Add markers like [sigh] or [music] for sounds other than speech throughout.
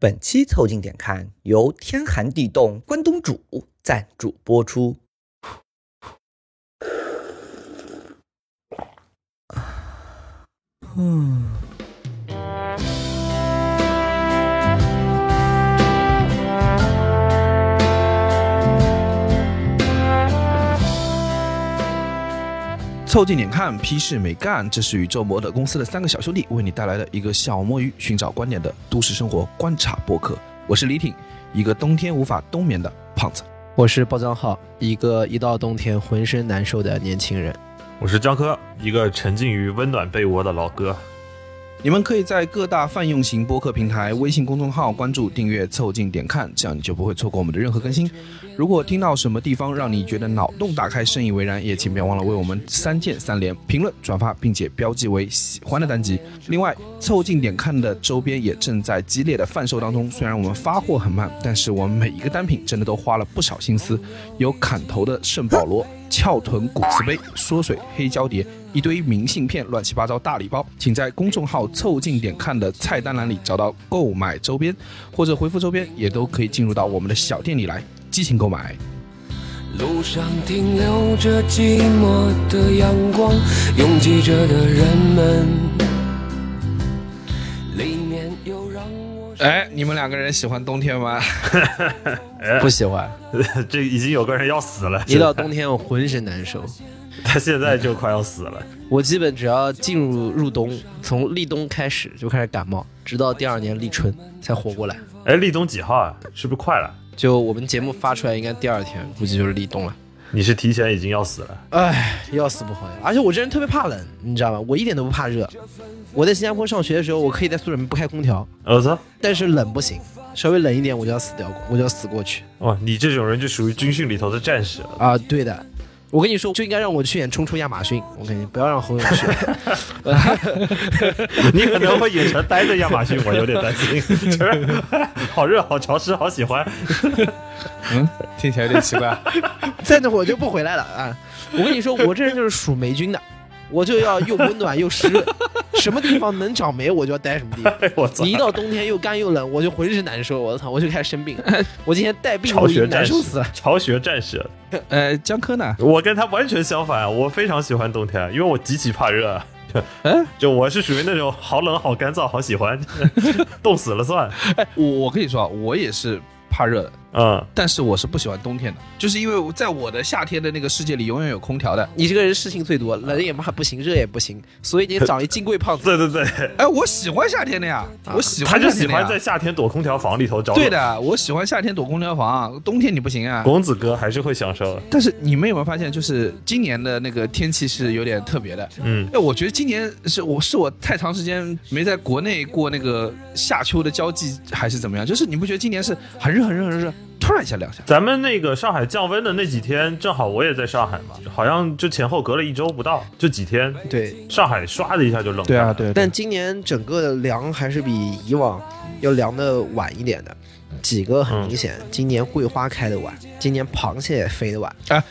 本期凑近点看由天寒地冻关东煮赞助播出。凑近点看，屁事没干。这是宇宙模特公司的三个小兄弟为你带来的一个小摸鱼、寻找观点的都市生活观察播客。我是李挺，一个冬天无法冬眠的胖子。我是包江浩，一个一到冬天浑身难受的年轻人。我是江科，一个沉浸于温暖被窝的老哥。你们可以在各大泛用型播客平台、微信公众号关注、订阅、凑近点看，这样你就不会错过我们的任何更新。如果听到什么地方让你觉得脑洞大开、深以为然，也请别忘了为我们三键三连、评论、转发，并且标记为喜欢的单集。另外，凑近点看的周边也正在激烈的贩售当中。虽然我们发货很慢，但是我们每一个单品真的都花了不少心思。有砍头的圣保罗、翘臀骨瓷杯、缩水黑胶碟。一堆明信片，乱七八糟大礼包，请在公众号“凑近点看”的菜单栏里找到购买周边，或者回复周边，也都可以进入到我们的小店里来激情购买。路上停留着寂寞的阳光，拥挤着的人们，里面有让我……哎，你们两个人喜欢冬天吗？[laughs] 不喜欢，[laughs] 这已经有个人要死了。一到冬天，我浑身难受。[laughs] 他现在就快要死了。我基本只要进入入冬，从立冬开始就开始感冒，直到第二年立春才活过来。哎，立冬几号啊？是不是快了？就我们节目发出来，应该第二天，估计就是立冬了。你是提前已经要死了？哎，要死不活呀！而且我这人特别怕冷，你知道吧？我一点都不怕热。我在新加坡上学的时候，我可以在宿舍里面不开空调。儿子！但是冷不行，稍微冷一点我就要死掉，我就要死过去。哇，你这种人就属于军训里头的战士啊！对的。我跟你说，就应该让我去演《冲出亚马逊》。我跟你不要让侯勇去，[laughs] 你可能会演成待在亚马逊，我有点担心。[laughs] 好热，好潮湿，好喜欢。[laughs] 嗯，听起来有点奇怪。在那我就不回来了啊！我跟你说，我这人就是属霉菌的。我就要又温暖又湿润，[laughs] 什么地方能长霉我就要待什么地方。你一到冬天又干又冷，我就浑身难受。我操，我就开始生病。[laughs] 我今天带病，巢穴难受死了。巢穴战士，呃，江科呢？我跟他完全相反，我非常喜欢冬天，因为我极其怕热。哎，[laughs] 就我是属于那种好冷、好干燥、好喜欢，冻死了算。哎，我我跟你说，我也是怕热的。嗯，但是我是不喜欢冬天的，就是因为在我的夏天的那个世界里，永远有空调的。你这个人事情最多，冷也不行，热也不行，所以你长一金贵胖子。对对对，哎，我喜欢夏天的呀，我喜欢。他就喜欢在夏天躲空调房里头找。对的，我喜欢夏天躲空调房，冬天你不行啊。公子哥还是会享受。但是你们有没有发现，就是今年的那个天气是有点特别的。嗯，哎，我觉得今年是我是我太长时间没在国内过那个夏秋的交际，还是怎么样？就是你不觉得今年是很热很热很热？突然一下凉下，咱们那个上海降温的那几天，正好我也在上海嘛，好像就前后隔了一周不到，就几天。对，上海唰的一下就冷。对啊，对。但今年整个的凉还是比以往要凉的晚一点的，几个很明显。今年桂花开的晚，今年螃蟹飞的晚。哎，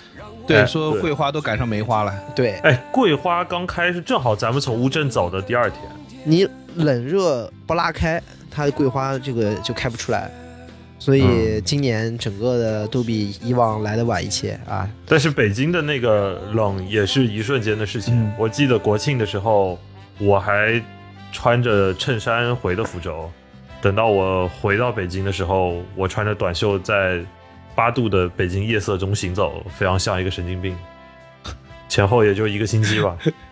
对，说桂花都赶上梅花了。对，哎，桂花刚开是正好咱们从乌镇走的第二天。你冷热不拉开，它的桂花这个就开不出来。所以今年整个的都比以往来的晚一些啊。但是北京的那个冷也是一瞬间的事情。我记得国庆的时候，我还穿着衬衫回的福州，等到我回到北京的时候，我穿着短袖在八度的北京夜色中行走，非常像一个神经病。前后也就一个星期吧。[laughs]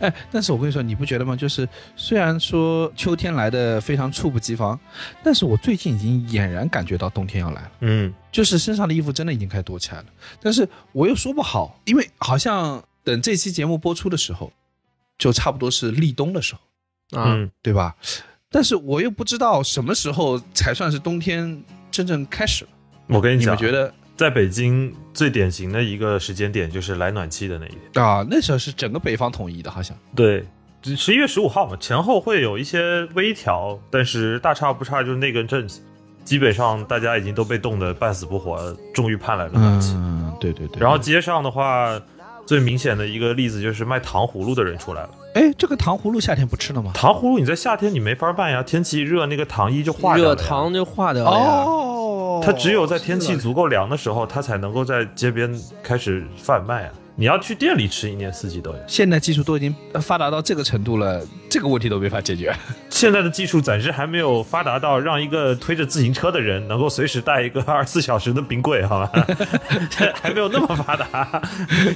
哎，但是我跟你说，你不觉得吗？就是虽然说秋天来的非常猝不及防，但是我最近已经俨然感觉到冬天要来了。嗯，就是身上的衣服真的已经开始多起来了。但是我又说不好，因为好像等这期节目播出的时候，就差不多是立冬的时候，啊，对吧？但是我又不知道什么时候才算是冬天真正开始了。我跟你讲，你们觉得？在北京最典型的一个时间点就是来暖气的那一天啊，那时候是整个北方统一的，好像对，十一月十五号嘛，前后会有一些微调，但是大差不差，就是那根阵子，基本上大家已经都被冻得半死不活，终于盼来了暖气。嗯，对对对。然后街上的话，最明显的一个例子就是卖糖葫芦的人出来了。哎，这个糖葫芦夏天不吃了吗？糖葫芦你在夏天你没法办呀，天气一热，那个糖衣就化掉了。热糖就化掉了呀。哦，它只有在天气足够凉的时候，它才能够在街边开始贩卖啊。你要去店里吃，一年四季都有。现在技术都已经发达到这个程度了，[laughs] 这个问题都没法解决。现在的技术暂时还没有发达到让一个推着自行车的人能够随时带一个 [laughs] 二十四小时的冰柜，好吧？[laughs] 还没有那么发达。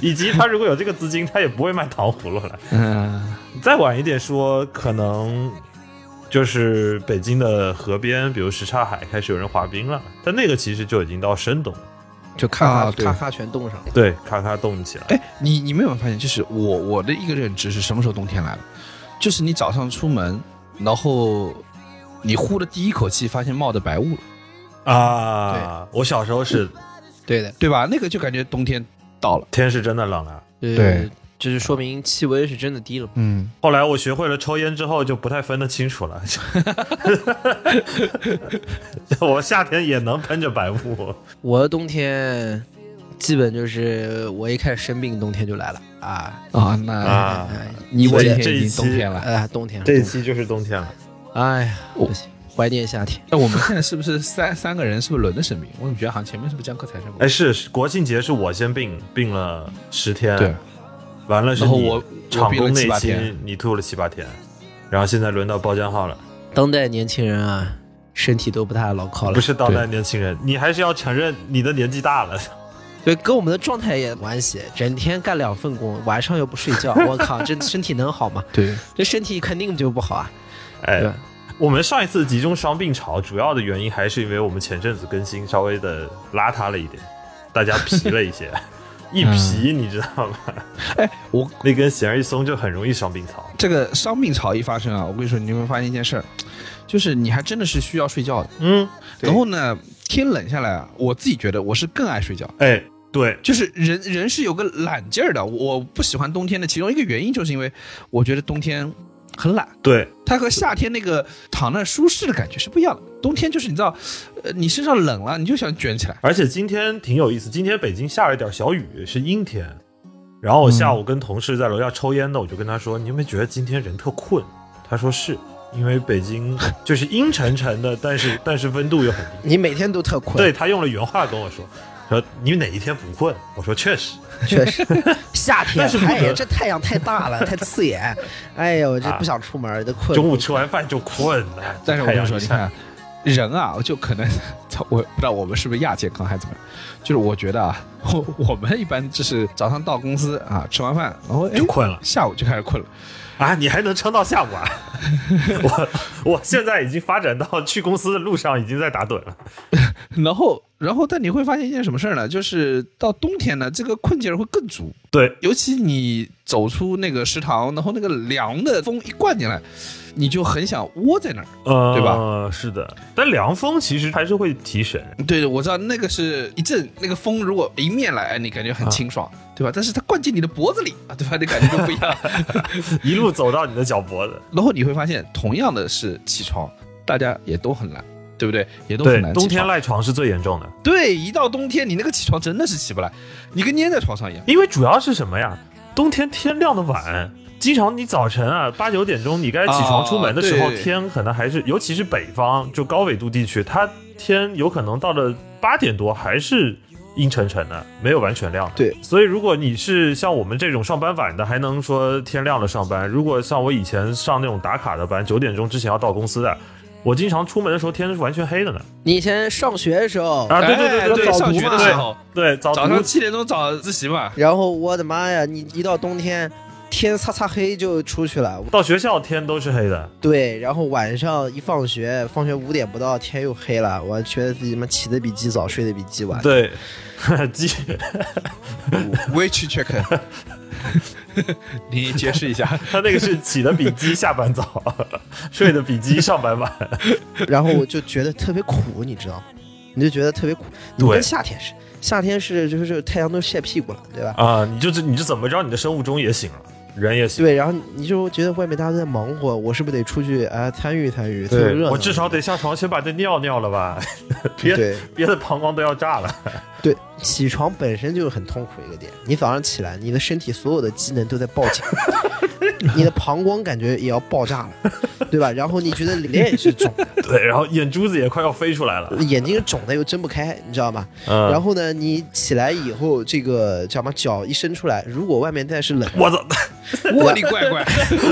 以及他如果有这个资金，他也不会卖糖葫芦了。嗯，再晚一点说，可能就是北京的河边，比如什刹海开始有人滑冰了，但那个其实就已经到深冬，就咔咔咔咔全冻上了。对，咔咔冻起来。哎，你你没有发现，就是我我的一个认知是什么时候冬天来了？就是你早上出门，然后你呼的第一口气，发现冒着白雾了，啊，我小时候是对的，对吧？那个就感觉冬天到了。天是真的冷啊。对，就是说明气温是真的低了。嗯，后来我学会了抽烟之后，就不太分得清楚了。[laughs] 我夏天也能喷着白雾，我的冬天基本就是我一开始生病，冬天就来了啊。啊，那你我这一期冬天了。哎，冬天了，这一期就是冬天了。哎呀，我不行，怀念夏天。那我们现在是不是三三个人是不是轮着生病？我怎么觉得好像前面是不是江科才生病？哎，是是国庆节是我先病，病了十天，对，完了是你然后我场工那七天期你吐了七八天，然后现在轮到包浆号了。当代年轻人啊，身体都不太牢靠了不。是当代年轻人，你还是要承认你的年纪大了。对，跟我们的状态也有关系。整天干两份工，晚上又不睡觉，我靠，这身体能好吗？[laughs] 对，这身体肯定就不好啊。哎，我们上一次集中伤病潮，主要的原因还是因为我们前阵子更新稍微的邋遢了一点，大家皮了一些，[laughs] 一皮你知道吗？哎，我那根弦一松就很容易伤病潮。这个伤病潮一发生啊，我跟你说，你有没有发现一件事儿，就是你还真的是需要睡觉的。嗯，然后呢，天冷下来啊，我自己觉得我是更爱睡觉。哎，对，就是人人是有个懒劲儿的，我不喜欢冬天的其中一个原因，就是因为我觉得冬天很懒，对，它和夏天那个躺那舒适的感觉是不一样的。冬天就是你知道，呃，你身上冷了，你就想卷起来。而且今天挺有意思，今天北京下了一点小雨，是阴天。然后我下午跟同事在楼下抽烟呢，我就跟他说：“你有没有觉得今天人特困？”他说：“是因为北京就是阴沉沉的，但是 [laughs] 但是温度又很低。你每天都特”困，对，他用了原话跟我说：“说你哪一天不困？”我说：“确实。确实，[laughs] 夏天但是哎呀，这太阳太大了，太刺眼。哎呦，我这啊不想出门，都困。中午吃完饭就困了。但是我跟你说，你看，人啊，就可能，[laughs] 我不知道我们是不是亚健康还是怎么样，就是我觉得啊，我 [laughs] 我们一般就是早上到公司啊，吃完饭，然后哎就困了下午就开始困了。啊，你还能撑到下午啊？[laughs] 我我现在已经发展到去公司的路上已经在打盹了。然后，然后，但你会发现一件什么事儿呢？就是到冬天呢，这个困劲儿会更足。对，尤其你走出那个食堂，然后那个凉的风一灌进来，你就很想窝在那儿。呃，对吧？是的，但凉风其实还是会提神。对，我知道那个是一阵那个风，如果迎面来，你感觉很清爽，对吧？但是它灌进你的脖子里啊，对吧？那感觉就不一样。[laughs] [laughs] 一路走到你的脚脖子。然后你会发现，同样的是起床，大家也都很懒，对不对？也都很对，难。冬天，赖床是最严重的，对，一到冬天，你那个起床真的是起不来，你跟粘在床上一样。因为主要是什么呀？冬天天亮的晚，经常你早晨啊八九点钟你该起床出门的时候，天可能还是，尤其是北方就高纬度地区，它天有可能到了八点多还是。阴沉沉的，没有完全亮的。对，所以如果你是像我们这种上班晚的，还能说天亮了上班；如果像我以前上那种打卡的班，九点钟之前要到公司的，我经常出门的时候天是完全黑的呢。你以前上学的时候，啊，对对对对对，早读上学的嘛时候，对早早上七点钟早自习嘛。然后我的妈呀，你一到冬天，天擦擦黑就出去了。到学校天都是黑的。对，然后晚上一放学，放学五点不到，天又黑了，我觉得自己妈起的比鸡早，睡的比鸡晚。对，[laughs] 鸡 Which check？[laughs] 你解释一下。他那个是起的比鸡下班早，[laughs] 睡的比鸡上班晚。然后我就觉得特别苦，你知道吗？你就觉得特别苦。你跟夏天是，夏天是就是太阳都晒屁股了，对吧？啊，你就你就怎么着，你的生物钟也醒了，人也醒了。对，然后你就觉得外面大家都在忙活，我是不是得出去啊参与参与，凑个热闹？我至少得下床先把这尿尿了吧，[laughs] 别对别的膀胱都要炸了。对，起床本身就是很痛苦一个点。你早上起来，你的身体所有的机能都在报警，你的膀胱感觉也要爆炸了，对吧？然后你觉得脸也是肿的，对，然后眼珠子也快要飞出来了，眼睛肿的又睁不开，你知道吗？嗯，然后呢，你起来以后，这个叫什么？脚一伸出来，如果外面再是冷，我操！我的乖乖，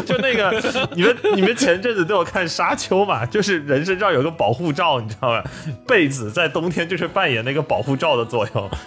就那个，你们你们前阵子都有看《沙丘》嘛？就是人身上有个保护罩，你知道吗？被子在冬天就是扮演那个保护罩的作用，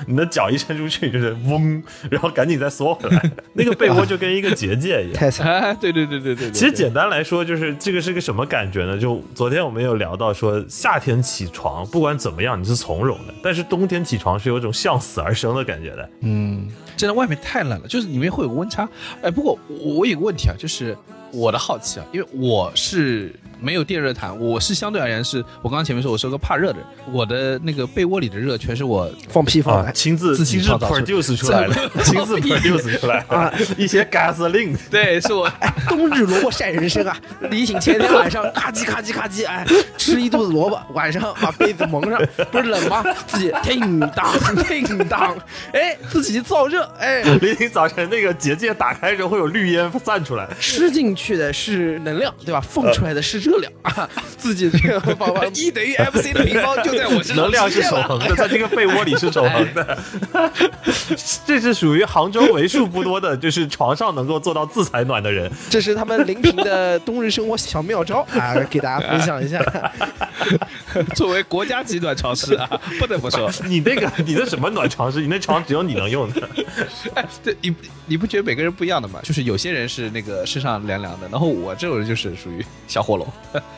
你的脚一伸出去就是嗡，然后赶紧再缩回来，[laughs] 那个被窝就跟一个结界一样。太惨！哎，对对对对对。其实简单来说，就是这个是个什么感觉呢？就昨天我们有聊到说，夏天起床不管怎么样你是从容的，但是冬天起床是有种向死而生的感觉的。嗯。真的外面太冷了，就是里面会有个温差。哎，不过我有个问题啊，就是我的好奇啊，因为我是。没有电热毯，我是相对而言是，我刚刚前面说我是个怕热的人，我的那个被窝里的热全是我放屁放。的，亲自自己创造 produce 出来的，[laughs] 亲自 produce 出来啊，一些 gasoline，对，是我。[laughs] 冬日萝卜晒人参啊，李醒前天晚上咔叽咔叽咔叽，哎，吃一肚子萝卜，晚上把被子蒙上，不是冷吗？自己叮当叮当，哎，自己造热，哎，李醒早晨那个结界打开时候会有绿烟散出来，吃进去的是能量，对吧？放出来的是热。热量啊，[laughs] 自己这个 [laughs] 方法，E 等于 MC 的平方就在我身上，能量是守恒的，在这个被窝里是守恒的。[laughs] 这是属于杭州为数不多的，就是床上能够做到自采暖的人。这是他们临平的冬日生活小妙招啊，给大家分享一下。作为国家级暖床师啊，不得不说，你那个你的什么暖床师？你那床只有你能用的。哎，这你你不觉得每个人不一样的吗？就是有些人是那个身上凉凉的，然后我这种人就是属于小火龙。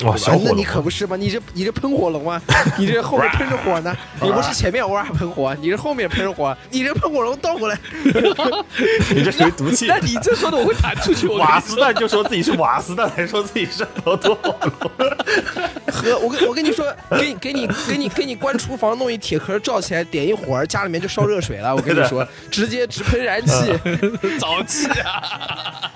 哇，小火龙！你可不是吗？你这你这喷火龙啊！[laughs] 你这后面喷着火呢？你不是前面偶尔喷火，你是后面喷着火。你这喷火龙倒过来，[laughs] 你这属于毒气。那你这说的我会弹出去。瓦斯弹就说自己是瓦斯弹，还说自己是火龙。[laughs] 和我跟我跟你说，给你给你给你给你关厨房，弄一铁壳罩起来，点一火，家里面就烧热水了。我跟你说，直接直喷燃气，沼气啊！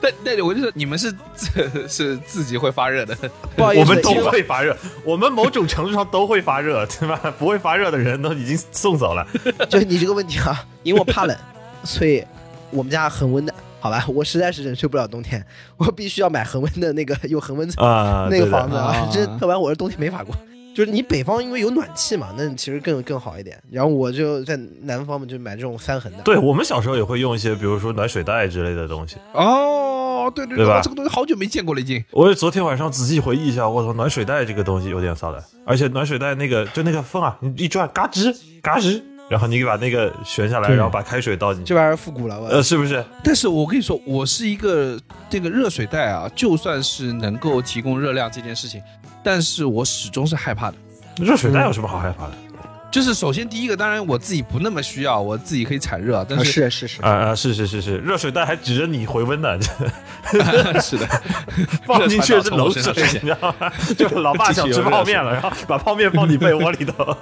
那那我就说，你们是 [laughs] 是自己会发热的，[laughs] 不好意思，我们都会发热，我们某种程度上都会发热，对吧？[laughs] 不会发热的人都已经送走了。就你这个问题啊，因为我怕冷，所以我们家恒温的，好吧？我实在是忍受不了冬天，我必须要买恒温的那个有恒温层啊那个房子啊，这要不然我是冬天没法过。就是你北方因为有暖气嘛，那其实更更好一点。然后我就在南方嘛，就买这种三恒的。对我们小时候也会用一些，比如说暖水袋之类的东西。哦，对对对吧？这个东西好久没见过了，已经。我昨天晚上仔细回忆一下，我操，暖水袋这个东西有点骚的，而且暖水袋那个就那个风啊，你一转，嘎吱嘎吱，然后你把那个旋下来，然后把开水倒进去，这玩意儿复古了，呃，是不是？但是我跟你说，我是一个这个热水袋啊，就算是能够提供热量这件事情，但是我始终是害怕的。热水袋有什么好害怕的？就是首先第一个，当然我自己不那么需要，我自己可以产热，但是是是是啊啊是是是是，热水袋还指着你回温呢，[laughs] 是的，放进去是冷水，你知道吗？[laughs] 就老爸想吃泡面了，然后把泡面放你被窝里头。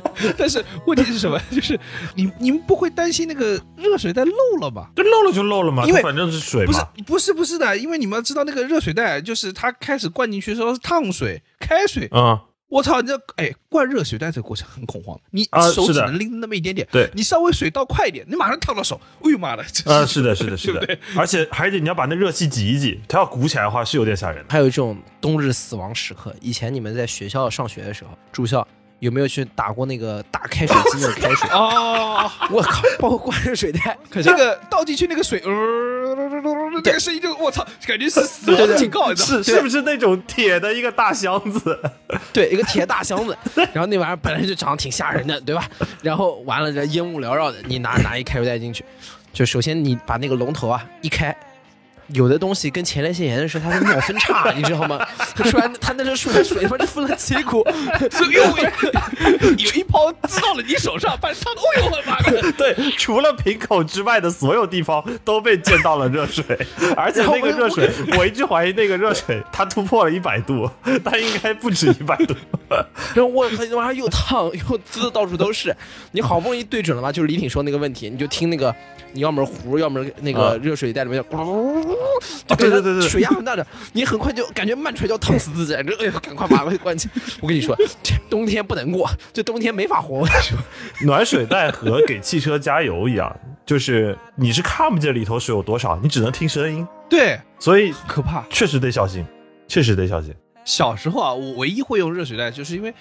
[laughs] 但是问题是什么？[laughs] 就是你你们不会担心那个热水袋漏了吧？对，漏了就漏了嘛，因为反正是水嘛。不是不是不是的，因为你们要知道那个热水袋，就是它开始灌进去的时候是烫水、开水。嗯，我操，你这哎灌热水袋这个过程很恐慌，你手只能拎那么一点点。对，你稍微水倒快一点，你马上烫到手。哎呦妈的！[laughs] 啊，是的，是的，是的。对，而且还得你要把那热气挤一挤，它要鼓起来的话是有点吓人。还有这种冬日死亡时刻，以前你们在学校上学的时候住校。有没有去打过那个大开水机的开水？[laughs] 哦，我靠！包括灌热水袋，这个倒进去那个水，呃，这个声音就我操，感觉是死亡警告，是是不是那种铁的一个大箱子？对，一个铁大箱子。然后那玩意儿本来就长得挺吓人的，对吧？然后完了这烟雾缭绕的，你拿拿一开水袋进去，就首先你把那个龙头啊一开。有的东西跟前列腺炎的时候，它是尿分叉，[laughs] 你知道吗？它突然，它那个水水他妈就分了几股，[laughs] 有有一泡滋到了你手上，把烫的，哎呦我的妈！对，除了瓶口之外的所有地方都被溅到了热水，[laughs] 而且那个热水，我一直怀疑那个热水它突破了一百度，它应该不止一百度。然后我他妈又烫又滋，到处都是。你好不容易对准了吧，就是李挺说那个问题，你就听那个，你要么壶，要么那个热水袋里面就对对对对水压很大的，你很快就感觉慢锤就要烫死自己，这哎呀，赶快把它关起。我跟你说，这冬天不能过，这冬天没法活。我跟你说，[laughs] 暖水袋和给汽车加油一样，就是你是看不见里头水有多少，你只能听声音，对，所以可怕。确实得小心，确实得小心。小时候啊，我唯一会用热水袋，就是因为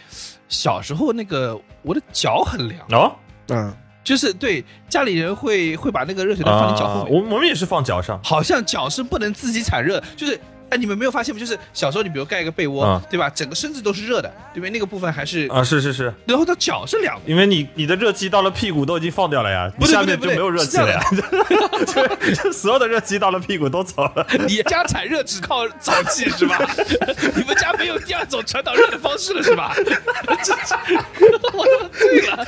小时候那个我的脚很凉，哦，嗯，就是对家里人会会把那个热水袋放你脚后啊，我我们也是放脚上，好像脚是不能自己产热，就是。哎，你们没有发现吗？就是小时候，你比如盖一个被窝，啊对吧？整个身子都是热的，对不对？那个部分还是，啊，是是是，然后到脚是凉的。因为你你的热气到了屁股都已经放掉了呀，不对你下面不对就没有热气了呀，就 [laughs] 就所有的热气到了屁股都走了。[laughs] 你家产热只靠早气是吧？你们家没有第二种传导热的方式了是吧？[laughs] 这这，我他妈醉了！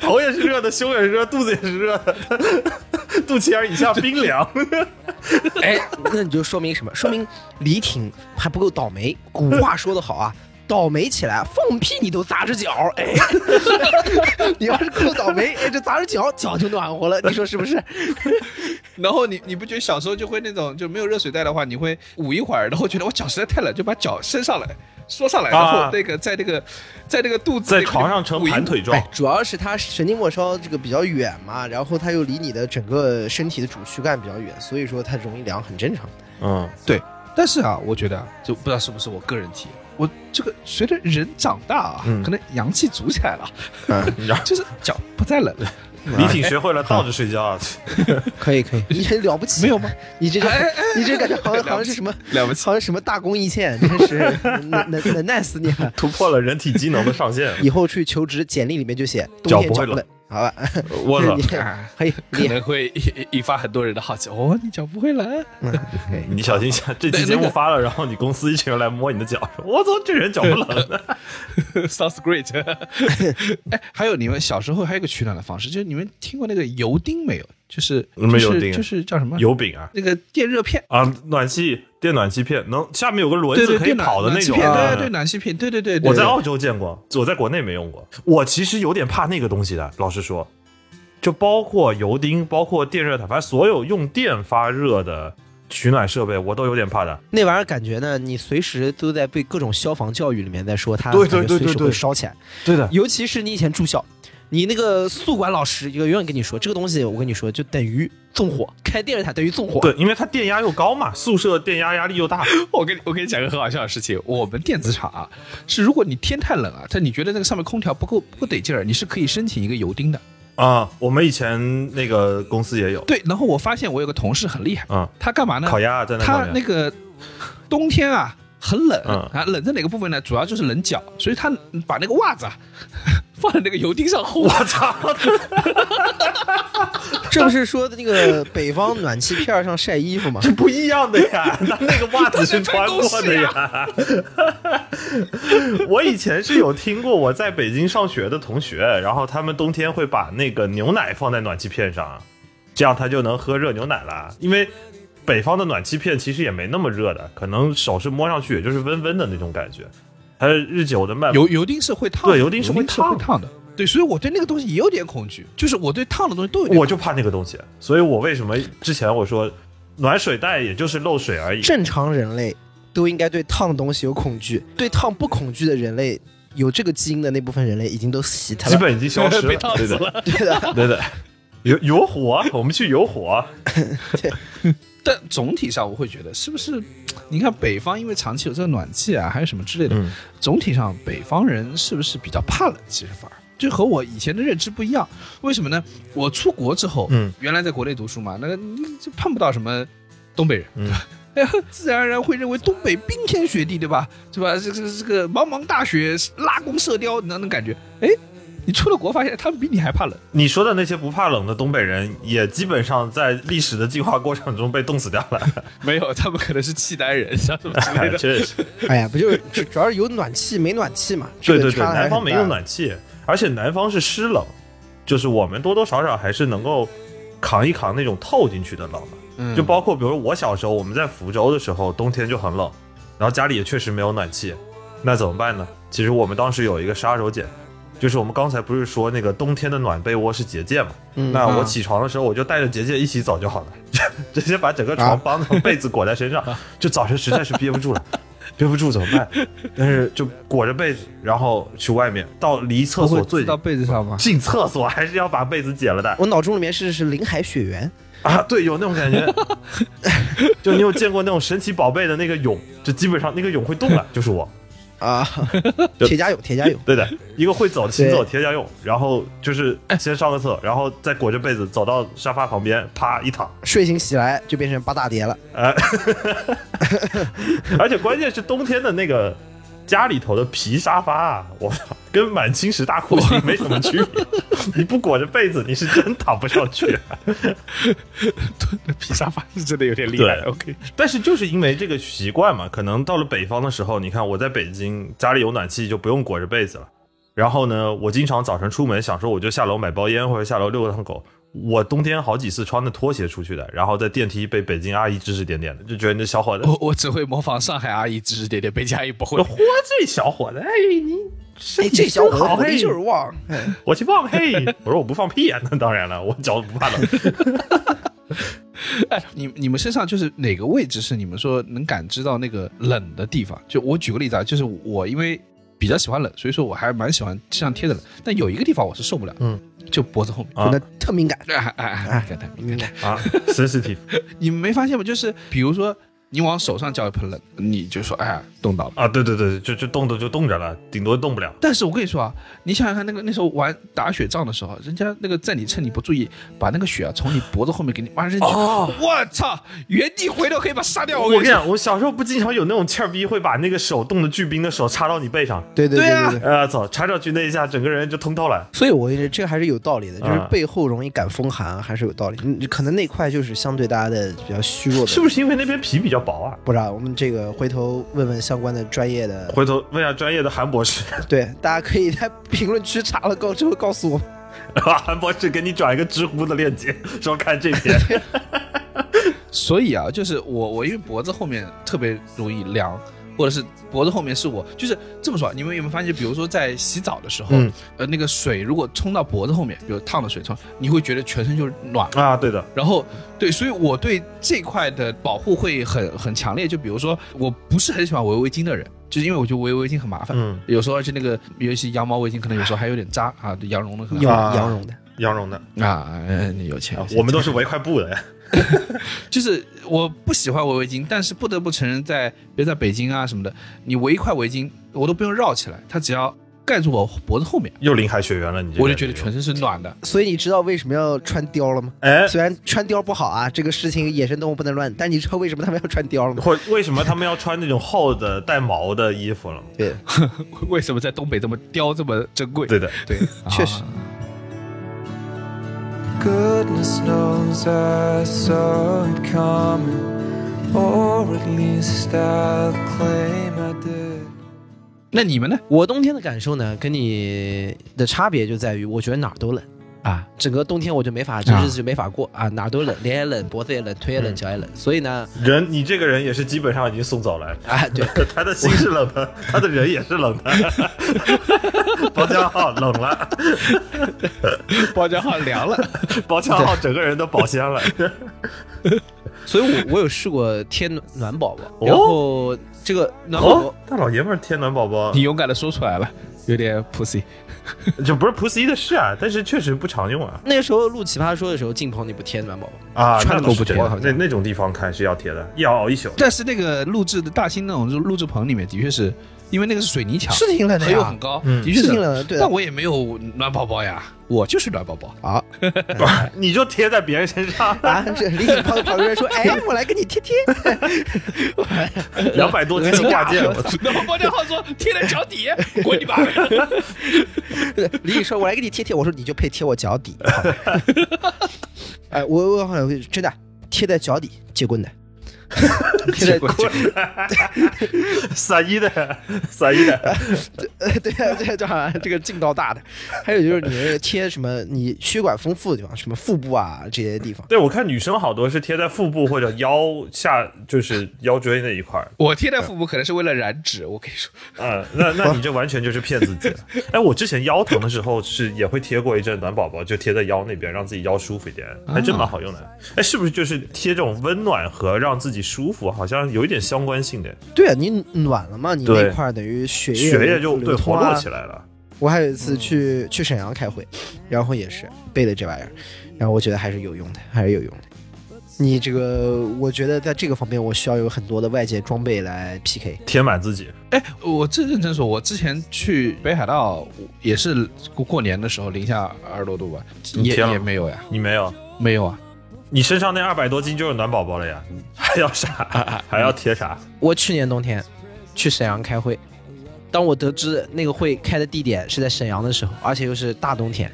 头也是热的，胸也是热，肚子也是热的，肚脐眼以下冰凉。哎，那你就说明什么？说明李挺还不够倒霉。古话说得好啊，倒霉起来放屁你都砸着脚，哎，[laughs] 你要是够倒霉，哎，这砸着脚，脚就暖和了，你说是不是？[laughs] 然后你你不觉得小时候就会那种就没有热水袋的话，你会捂一会儿，然后觉得我脚实在太冷，就把脚伸上来。缩上来，然后那个在那个在那个肚子在床上成盘腿状哎，，主要是它神经末梢这个比较远嘛，然后它又离你的整个身体的主躯干比较远，所以说它容易凉，很正常。嗯，对但是啊，我觉得啊，就不知道是不是我个人体验，我这个随着人长大啊，嗯。可能阳气足起来了，嗯，[laughs] 就是脚不再冷了。[laughs] 李挺学会了倒着睡觉啊，可 [laughs] 以可以，你很了不起，没有吗？你这个哎你这感觉好像好像是什么了不起。好像什么大功一件，真是能能能耐死你了。突破了人体机能的上限。以后去求职，简历里面就写冬脚不会冷。天脚不冷，好吧？我操可以，可能会引引发很多人的好奇。哦，你脚不会冷？你小心一下，[laughs] 这期节目发了，然后你公司一群人来摸你的脚，我操，这人脚不冷。[laughs] Sounds great。[laughs] 哎，还有你们小时候还有一个取暖的方式，就是你们听过那个油钉没有？就是就是什么油钉啊就是叫什么油饼啊那个电热片。啊，暖气电暖气片能下面有个轮对对，子可以跑的那种。暖气片啊对对，暖气片，对对对。对对我在澳洲见过，我在国内没用过。我其实有点怕那个东西的，老实说，就包括油钉，包括电热毯，反正所有用电发热的取暖设备，我都有点怕的。那玩意儿感觉呢，你随时都在被各种消防教育里面在说它，对对对对烧起来。对的，尤其是你以前住校，你那个宿管老师永远跟你说，这个东西我跟你说就等于纵火，开电热毯等于纵火。对，因为它电压又高嘛，宿舍电压压力又大。我跟你我跟你讲个很好笑的事情，我们电子厂啊，是如果你天太冷啊，但你觉得那个上面空调不够不够得劲儿，你是可以申请一个油钉的。啊，我们以前那个公司也有，对，然后我发现我有个同事很厉害，嗯，他干嘛呢？烤鸭在那他上面。那个冬天啊很冷、嗯啊，冷在哪个部分呢？主要就是冷脚，所以他把那个袜子啊放在那个油汀上烘。我操！这不是说的那个北方暖气片上晒衣服吗？这不一样的呀，那 [laughs] 那个袜子是穿过的呀。我以前是有听过，我在北京上学的同学，然后他们冬天会把那个牛奶放在暖气片上，这样他就能喝热牛奶了。因为北方的暖气片其实也没那么热的，可能手是摸上去也就是温温的那种感觉。它日久的慢油油丁是会烫的，对油丁是会烫的烫的。对，所以我对那个东西也有点恐惧，就是我对烫的东西都有点。我就怕那个东西，所以我为什么之前我说暖水袋也就是漏水而已。正常人类都应该对烫的东西有恐惧，对烫不恐惧的人类，有这个基因的那部分人类已经都死它了。基本已经消失了，[laughs] 被烫对的，死了。对的，对的，有有火，我们去有火。对 [laughs] 但总体上我会觉得，是不是？你看北方因为长期有这个暖气啊，还有什么之类的，嗯总体上北方人是不是比较怕冷？其实反而就和我以前的认知不一样。为什么呢？我出国之后，嗯，原来在国内读书嘛，那个你就碰不到什么东北人，[laughs] 嗯自然而然会认为东北冰天雪地，对吧？对吧？这个这个茫茫大雪，拉弓射雕，那种感觉。哎，你出了国发现他们比你还怕冷。你说的那些不怕冷的东北人，也基本上在历史的进化过程中被冻死掉了。[laughs] 没有，他们可能是契丹人，像什么之类的。[laughs] 确实，[laughs] 哎呀，不就是主主要是有暖气没暖气嘛？对对对，南方没有暖气，而且南方是湿冷，就是我们多多少少还是能够扛一扛那种透进去的冷的。嗯就包括比如我小时候，我们在福州的时候，冬天就很冷，然后家里也确实没有暖气，那怎么办呢？其实我们当时有一个杀手锏，就是我们刚才不是说那个冬天的暖被窝是结界嘛？嗯那我啊起床的时候我就带着结界一起走就好了，[laughs] 直接把整个床帮着被子裹在身上，就早晨实在是憋不住了。[laughs] 憋不住怎么办？但是就裹着被子，然后去外面，到离厕所最近到被子上吗？进厕所还是要把被子解了的我脑中里面是是林海雪原，啊！对，有那种感觉。[laughs] 就你有见过那种神奇宝贝的那个蛹，就基本上那个蛹会动了，就是我。啊，[laughs] 就铁甲勇，铁甲勇，对的，一个会走行走对铁甲勇，然后就是先上个厕，然后再裹着被子走到沙发旁边，啪一躺。睡醒起来就变成八大叠了。哎，[laughs] 而且关键是冬天的那个家里头的皮沙发啊，我操，跟满清十大酷刑没什么区别。你不裹着被子，你是真躺不上去。[laughs] 皮沙发是真的有点厉对害。OK，但是就是因为这个习惯嘛，可能到了北方的时候，你看我在北京家里有暖气，就不用裹着被子了。然后呢，我经常早晨出门，想说我就下楼买包烟或者下楼遛个趟狗。我冬天好几次穿着拖鞋出去的，然后在电梯被北京阿姨指指点点的，就觉得这小伙子，我我只会模仿上海阿姨指指点点，北京阿姨不会。嚯，这小伙子，哎，你哎，这小伙子就是旺。[laughs] 哎我去放屁！我说我不放屁啊，那当然了，我脚不怕冷。[laughs] 哎，你你们身上就是哪个位置是你们说能感知到那个冷的地方？就我举个例子啊，就是我因为比较喜欢冷，所以说我还蛮喜欢身上贴的冷。但有一个地方我是受不了，嗯，就脖子后面。真的特敏感。哎哎哎，敏感敏感。啊，[laughs] sensitive 你们没发现吗？就是比如说你往手上浇一盆冷，你就说哎呀冻到了。啊，对对对，就就冻着就冻着了，顶多动不了。但是我跟你说啊，你想想看，那个那时候玩打雪仗的时候，人家那个在你趁你不注意，把那个雪啊从你脖子后面给你哇扔去，哦我操，原地回头可以把杀掉。我跟你讲，我小时候不经常有那种欠儿逼，会把那个手冻的巨冰的手插到你背上，对对对啊对对。呃，操，插上去那一下，整个人就通透了。所以我觉得这个还是有道理的，就是啊背后容易感风寒，还是有道理。你可能那块就是相对大家的比较虚弱的，是不是因为那边皮比较薄啊？不知道，我们这个回头问问相关的专业的，回头问下专业的韩博士，[laughs] [laughs] 对，大家可以在评论区查了告之后告诉我们。韩博士给你转一个知乎的链接，说看这篇。[laughs] 所以啊，就是我我因为脖子后面特别容易凉。或者是脖子后面是我，就是这么说。你们有没有发现，比如说在洗澡的时候，嗯呃，那个水如果冲到脖子后面，比如烫的水冲，你会觉得全身就是暖啊，对的，然后对，所以我对这块的保护会很很强烈。就比如说，我不是很喜欢围围巾的人，就是因为我觉得围围巾很麻烦，嗯，有时候而且那个尤其羊毛围巾可能有时候还有点扎啊，羊绒的可能有啊羊绒的，羊绒的，啊，呃你有钱。我们都是围块布的。[laughs] 就是我不喜欢围围巾，但是不得不承认在，比如在北京啊什么的，你围一块围巾，我都不用绕起来，它只要盖住我脖子后面，又林海雪原了，你这我就觉得全身是暖的。所以你知道为什么要穿貂了吗？哎，虽然穿貂不好啊，这个事情野生动物不能乱，但你知道为什么他们要穿貂了吗？或 [laughs] 为什么他们要穿那种厚的带毛的衣服了吗？对，[laughs] 为什么在东北这么貂这么珍贵？对的，对，确实。Goodness knows I saw it coming, or at least I'll claim I did. 那你们呢？我冬天的感受呢，跟你的差别就在于，我觉得哪儿都冷啊，整个冬天我就没法，这日子就没法过啊，哪都冷，脸也冷，脖子也冷，腿也冷，脚也冷，所以呢，人你这个人也是基本上已经送走了。[laughs] 啊，对，[laughs] 他的心是冷的，[laughs] 他的人也是冷的。包浆号冷了，包浆号凉了。包浆号整个人都保鲜了。所以我我有试过贴暖暖宝宝，哦然后这个暖宝宝哦，大老爷们儿贴暖宝宝你，勇敢的说出来了，有点 pussy。[laughs] 就不是 pussy 的事啊，但是确实不常用啊。那个时候录奇葩说的时候，镜头你不贴暖宝宝，啊，穿的那倒是真的不贴那那种地方看是要贴的，要熬熬一宿。但是那个录制的大兴那种录制棚里面，的确是因为那个是水泥墙，是挺冷的呀很，高，嗯的确是是挺冷的。但我也没有暖宝宝呀，我就是暖宝宝。啊 [laughs] 你就贴在别人身上，[laughs] 啊，这李景旁旁边说，哎，[laughs] 我来给你贴贴，两百多斤的挂件，我操！然后包浆号说贴在脚底，滚你妈！李景说，我来给你贴贴，我说你就配贴我脚底。哎，我我好像真的贴在脚底，结棍的。[laughs] 贴在散 [laughs] 一的，散一的，呃，[laughs] 对呀，对啊，这好像这个劲道大的，还有就是你那个贴什么，你血管丰富的地方，什么腹部啊这些地方，对我看女生好多是贴在腹部或者腰下，就是腰椎那一块儿。我贴在腹部可能是为了燃脂，我跟你说，嗯、那那你这完全就是骗自己了。哎，我之前腰疼的时候是也会贴过一阵暖宝宝，就贴在腰那边，让自己腰舒服一点，还真蛮好用的。哎，是不是就是贴这种温暖和让自己舒服，好像有一点相关性的？对啊，你暖了嘛，你那块儿等于血液血液就对活络起来了。我还有一次去、去沈阳开会，然后也是背的这玩意儿，然后我觉得还是有用的，还是有用的。你这个，我觉得在这个方面，我需要有很多的外界装备来 PK。填满自己，哎，我这认真说，我之前去北海道也是过过年的时候零下二十多度吧，也也没有呀，你没有？没有啊，你身上那二百多斤就是暖宝宝了呀，还要啥？[laughs] 还要贴啥？我去年冬天去沈阳开会，当我得知那个会开的地点是在沈阳的时候，而且又是大冬天，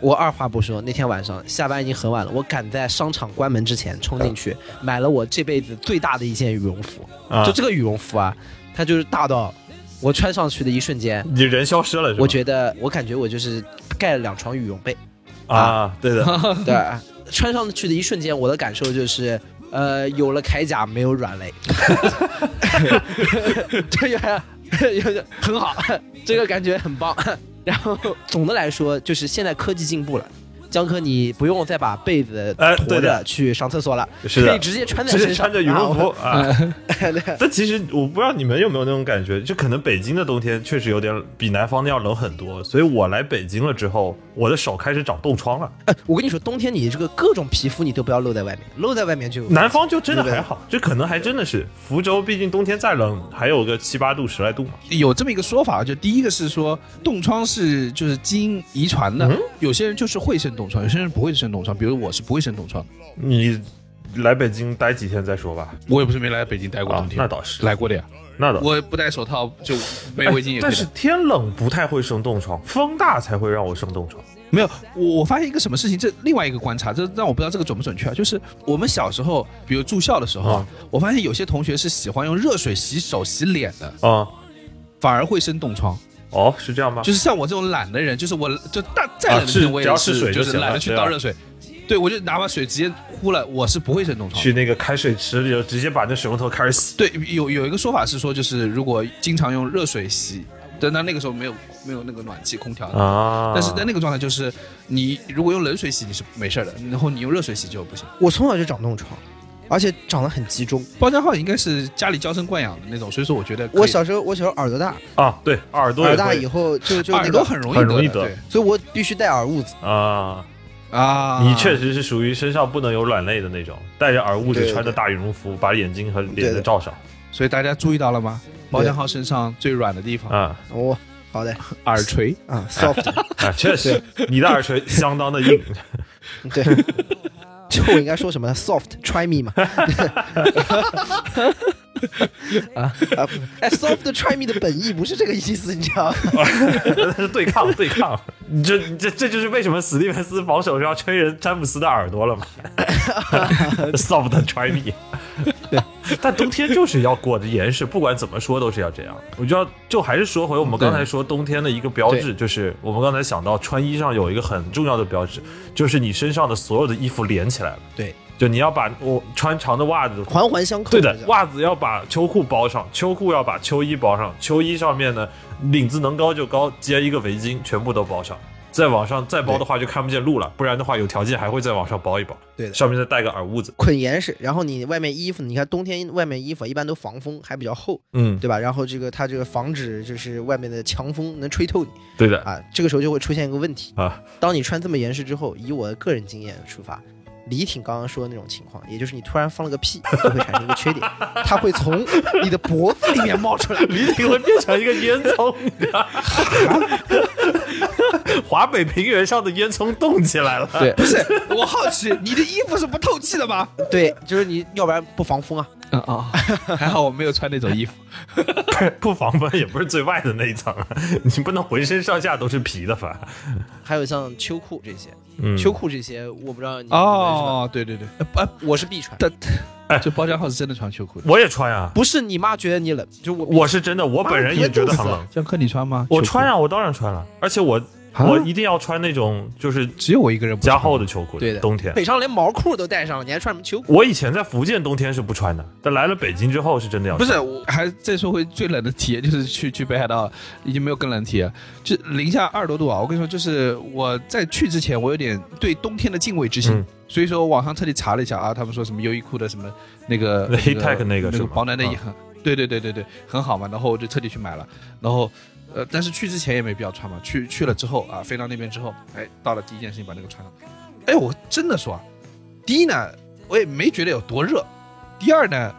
我二话不说，那天晚上下班已经很晚了，我赶在商场关门之前冲进去，买了我这辈子最大的一件羽绒服。啊就这个羽绒服啊，它就是大到我穿上去的一瞬间，你人消失了是吧？我觉得我感觉我就是盖了两床羽绒被。啊，对的，[laughs] 对，穿上去的一瞬间，我的感受就是，呃，有了铠甲，没有软肋，[laughs] 这个很好，这个感觉很棒。然后总的来说，就是现在科技进步了。江科，你不用再把被子驮着去上厕所了，是的。可以直接穿在直接身上，穿着羽绒服啊。[laughs] 但其实我不知道你们有没有那种感觉，就可能北京的冬天确实有点比南方的要冷很多，所以我来北京了之后，我的手开始长冻疮了。哎，我跟你说，冬天你这个各种皮肤你都不要露在外面，露在外面就南方就真的。还好，这可能还真的是福州，毕竟冬天再冷还有个七八度、十来度嘛。有这么一个说法，就第一个是说冻疮是就是基因遗传的，有些人就是会生冻疮，有些人不会生冻疮，比如我是不会生冻疮的，你来北京待几天再说吧。我也不是没来北京待过啊冬，天，那倒是，来过的呀，那倒。我不戴手套就没围巾。但是天冷不太会生冻疮，风大才会让我生冻疮。没有，我我发现一个什么事情，这另外一个观察，这让我不知道这个准不准确啊。就是我们小时候，比如住校的时候啊，我发现有些同学是喜欢用热水洗手、洗脸的，啊、反而会生冻疮。哦，是这样吗？就是像我这种懒的人，就是我就大再冷的天，我也只要是水就行了就是懒得去倒热水。对，我就拿把水直接呼了，我是不会生冻疮。去那个开水池里就直接把那水龙头开始洗。对，有有一个说法是说，就是如果经常用热水洗，但那那个时候没有没有那个暖气空调的，啊但是在那个状态就是你如果用冷水洗你是没事的，然后你用热水洗就不行。我从小就长冻疮，而且长得很集中。包家浩应该是家里娇生惯养的那种，所以说我觉得我小时候，我小时候耳朵大，啊，对，耳朵耳大以后就就那耳朵个，很容易很容易得。所以我必须戴耳物子。啊，啊，你确实是属于身上不能有软肋的那种，戴着耳物子，穿着大羽绒服，把眼睛和脸都罩上。所以大家注意到了吗？包家浩身上最软的地方，啊哦，好的耳垂。啊，soft，[laughs] 啊，确实，你的耳垂相当的硬。[laughs] 对。就我应该说什么？soft，try me 嘛。[laughs] 啊啊！哎，soft try me 的本意不是这个意思，你知道吗？那是对抗对抗，你这这这就是为什么史蒂文斯防守是要吹人詹姆斯的耳朵了嘛？[laughs] [laughs] Soft try me。[laughs] 但冬天就是要裹着严实，不管怎么说都是要这样。我就要就还是说回我们刚才说冬天的一个标志，就是我们刚才想到穿衣上有一个很重要的标志，就是你身上的所有的衣服连起来了。对，就你要把我穿长的袜子环环相扣。对的袜子要把秋裤包上，秋裤要把秋衣包上，秋衣上面呢领子能高就高，接一个围巾，全部都包上。再往上再包的话就看不见路了，不然的话有条件还会再往上包一包。对的上面再带个耳物子。捆严实，然后你外面衣服，你看冬天外面衣服一般都防风，还比较厚，嗯，对吧？然后这个它这个防止就是外面的强风能吹透你对的啊，这个时候就会出现一个问题，啊，当你穿这么严实之后，以我的个人经验出发，李挺刚刚说的那种情况，也就是你突然放了个屁，就会产生一个缺点，[laughs] 它会从你的脖子里面冒出来。李挺会变成一个烟囱。[laughs] 华北平原上的烟囱动起来了。对不是，我好奇，你的衣服是不透气的吗？对，就是你要不然不防风啊。啊啊，[laughs] 还好我没有穿那种衣服。[laughs] 不防风也不是最外的那一层啊，[laughs] 你不能浑身上下都是皮的吧？还有像秋裤这些，嗯秋裤这些我不知道你哦，对对对，呃不，我是必穿。但就包浆号是真的穿秋裤的。我也穿呀，不是你妈觉得你冷，就我我是真的，我本人也觉得很冷。江科你穿吗？我穿啊，我当然穿了，而且我啊我一定要穿那种就是只有我一个人不穿加厚的秋裤。对的冬天。北上连毛裤都带上了，你还穿什么秋裤？我以前在福建冬天是不穿的，但来了北京之后是真的要穿。不是，我还再说回最冷的体验，就是去去北海道已经没有更冷的体验，就零下二十多度啊！我跟你说，就是我在去之前，我有点对冬天的敬畏之心，嗯所以说网上特地查了一下啊，他们说什么优衣库的什么那个那那 Heattech 那个是保暖内衣很，对对对对对，很好嘛，然后我就特地去买了，然后。呃，但是去之前也没必要穿嘛，去去了之后啊，飞到那边之后，哎，到了第一件事情把那个穿上。哎，我真的说啊，第一呢，我也没觉得有多热，第二呢，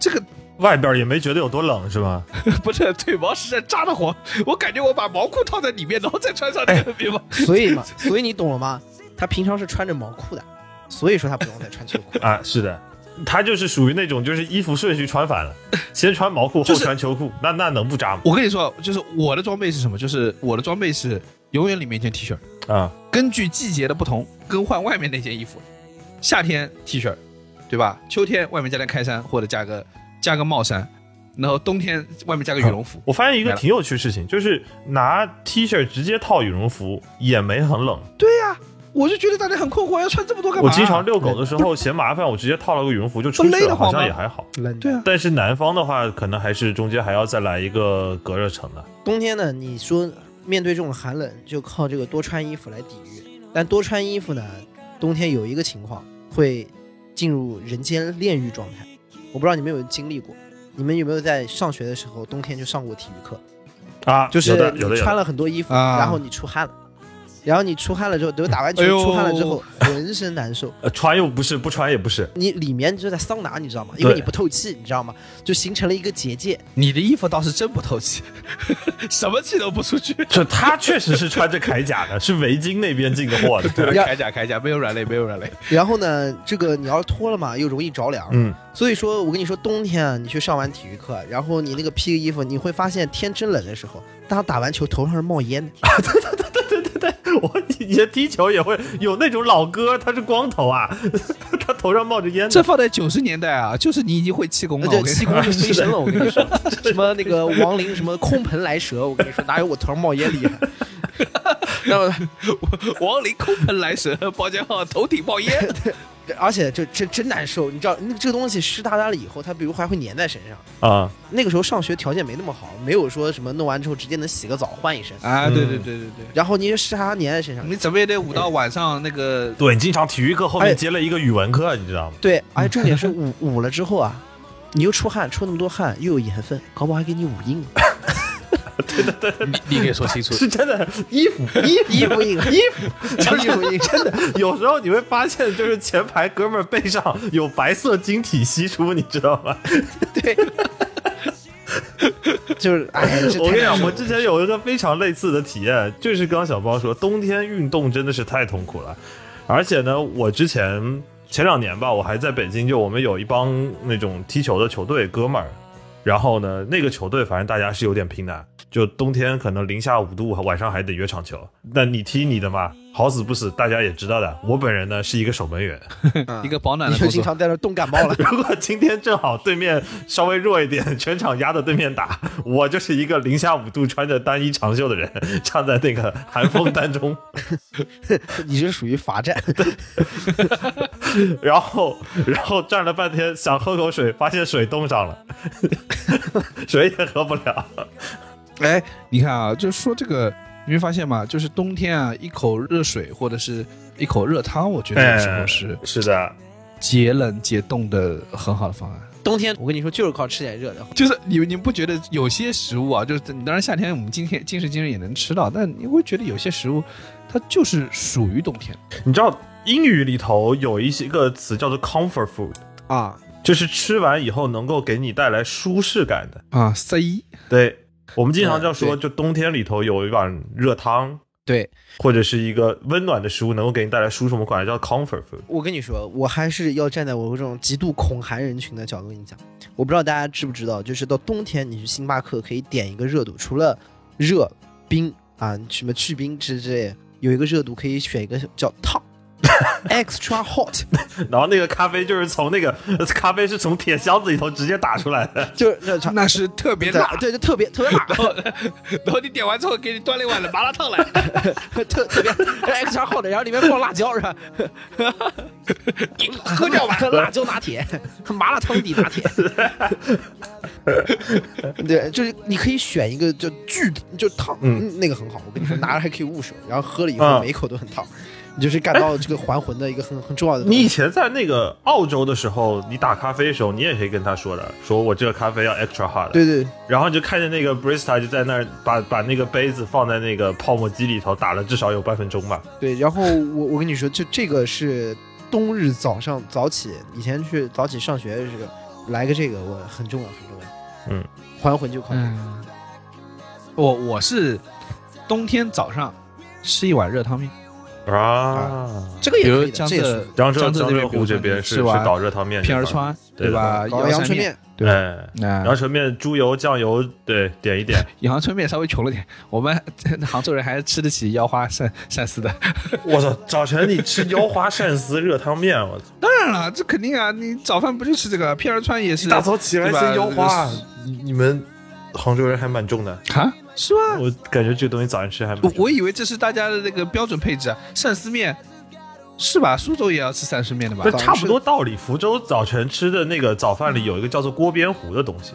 这个外边也没觉得有多冷是吧？[laughs] 不是腿毛实在扎得慌，我感觉我把毛裤套在里面，然后再穿上那个棉毛。所以嘛，所以你懂了吗？他平常是穿着毛裤的，所以说他不用再穿秋裤。[laughs] 啊，是的，他就是属于那种就是衣服顺序穿反了，[laughs] 先穿毛裤后就是穿秋裤，那那能不扎吗？我跟你说，就是我的装备是什么？就是我的装备是永远里面一件 T 恤，啊，根据季节的不同更换外面那件衣服。夏天 T 恤，对吧？秋天外面加件开衫或者加个加个帽衫，然后冬天外面加个羽绒服。我发现一个挺有趣的事情，就是拿 T 恤直接套羽绒服也没很冷。对呀、我就觉得大家很困惑，要穿这么多干嘛？我经常遛狗的时候嫌麻烦，我直接套了个羽绒服就出去了，好像也还好。冷对啊，但是南方的话，可能还是中间还要再来一个隔热层的。冬天呢，你说面对这种寒冷，就靠这个多穿衣服来抵御。但多穿衣服呢，冬天有一个情况会进入人间炼狱状态。我不知道你们有没有经历过，你们有没有在上学的时候冬天就上过体育课？啊，就是有的有的有你穿，了很多衣服，啊然后你出汗了，然后你出汗了之后，等于打完球哎出汗了之后，浑身难受。[laughs] 呃穿又不是，不穿也不是。你里面就在桑拿，你知道吗？因为你不透气，你知道吗？就形成了一个结界。你的衣服倒是真不透气，[laughs] 什么气都不出去。就他确实是穿着铠甲的，是围巾那边进的货的。[laughs] 对，铠甲铠甲，没有软肋，没有软肋。然后呢，这个你要是脱了嘛，又容易着凉。嗯，所以说我跟你说，冬天啊，你去上完体育课，然后你那个披个衣服，你会发现天真冷的时候，当打完球头上是冒烟的。我以前踢球也会有那种老哥，他是光头啊，[laughs] 他头上冒着烟。这放在九十年代啊，就是你已经会气功了。气功就飞升了，我跟你说，[laughs] 什么那个亡灵什么空盆来蛇，我跟你说，哪有我头上冒烟厉害？[laughs] 那么，王林空盆来蛇，包间号头顶冒烟。而且就真真难受，你知道，那这个东西湿哒哒了以后，它比如还会粘在身上。啊，那个时候上学条件没那么好，没有说什么弄完之后直接能洗个澡换一身，啊，嗯对对对对对，然后你就湿哒哒粘在身上。你怎么也得捂到晚上那个。对你经常体育课后哎面接了一你知道吗？课，你知道吗？对，而且重点是捂捂了之后啊，你又出汗，出那么多汗，又有盐分，搞不好还给你捂硬了。[laughs] 你你给说清楚。[laughs] 是真的，衣服衣服衣服硬，衣服就是衣服硬，[laughs] 真的。有时候你会发现，就是前排哥们儿背上有白色晶体析出，你知道吗？对，[laughs] 就是哎，我跟你讲，我之前有一个非常类似的体验，就是刚刚小包说，冬天运动真的是太痛苦了，而且呢，我之前前两年吧，我还在北京，就我们有一帮那种踢球的球队哥们儿，然后呢，那个球队反正大家是有点拼的，就冬天可能零下五度，晚上还得约场球。那你踢你的嘛，好死不死，大家也知道的。我本人呢是一个守门员，[laughs] 嗯一个保暖你就的动作。经常在那冻感冒了。[laughs] 如果今天正好对面稍微弱一点，全场压着对面打，[laughs] 我就是一个零下五度穿着单衣长袖的人，站在那个寒风当中，你是属于罚站，然后然后站了半天，想喝口水，发现水冻上了，水也喝不了。哎，你看啊，就说这个，你会发现嘛？就是冬天啊，一口热水或者是一口热汤，我觉得有时候是是的，解冷解冻的很好的方案。冬天我跟你说就是靠吃点热的。就是你你不觉得有些食物啊，就是你当然夏天我们今天今时今日也能吃到，但你会觉得有些食物它就是属于冬天。你知道英语里头有一些个词叫做 comfort food，啊，就是吃完以后能够给你带来舒适感的。啊，C 对，我们经常这样说，嗯就冬天里头有一碗热汤，对或者是一个温暖的食物能够给你带来舒适，我们管它叫 comfort food。我跟你说，我还是要站在我这种极度恐寒人群的角度跟你讲。我不知道大家知不知道，就是到冬天你去星巴克可以点一个热度，除了热、冰啊，什么去冰之之类，有一个热度可以选一个叫烫，extra hot，[laughs] 然后那个咖啡就是从那个 [laughs] 咖啡是从铁箱子里头直接打出来的。[laughs] 就是热茶。那是特别辣。对，就特别特别辣，然后，然后你点完之后，给你端了一碗的麻辣烫来，特特别 extra hot，然后里面放辣椒是吧？喝掉吧，辣椒拿铁，麻辣汤底拿铁。对，就是你可以选一个就巨就烫，嗯那个很好。我跟你说，拿着还可以捂手，然后喝了以后啊每一口都很烫，你就是感到这个还魂的一个很很重要的。你以前在那个澳洲的时候，你打咖啡的时候，你也可以跟他说的，说我这个咖啡要 extra hot。对对然后你就看见那个 barista 就在那儿把把那个杯子放在那个泡沫机里头打了至少有半分钟吧。对，然后我我跟你说，就这个是冬日早上早起，以前去早起上学的时候来个这个，我很重要很重要。嗯，还魂就靠这个。嗯，我我是冬天早上吃一碗热汤面，啊，这个也比如可以的，江浙这也是江浙江浙沪这边是是搞热汤面片儿川对吧？搞阳春面，对阳春面猪油酱油对点一点，[laughs] 阳春面稍微穷了点，我们 [laughs] 杭州人还是吃得起腰花鳝鳝丝的。[laughs] 我操！早晨你吃腰花鳝丝热汤面，我操！当然了，这肯定啊，你早饭不就吃这个？片儿川也是大早起来吃腰花，你你们杭州人还蛮重的，啊？是吗？我感觉这个东西早上吃还我我以为这是大家的那个标准配置啊，鳝丝面是吧？苏州也要吃鳝丝面的吧这？差不多道理。福州早晨吃的那个早饭里有一个叫做锅边糊的东西，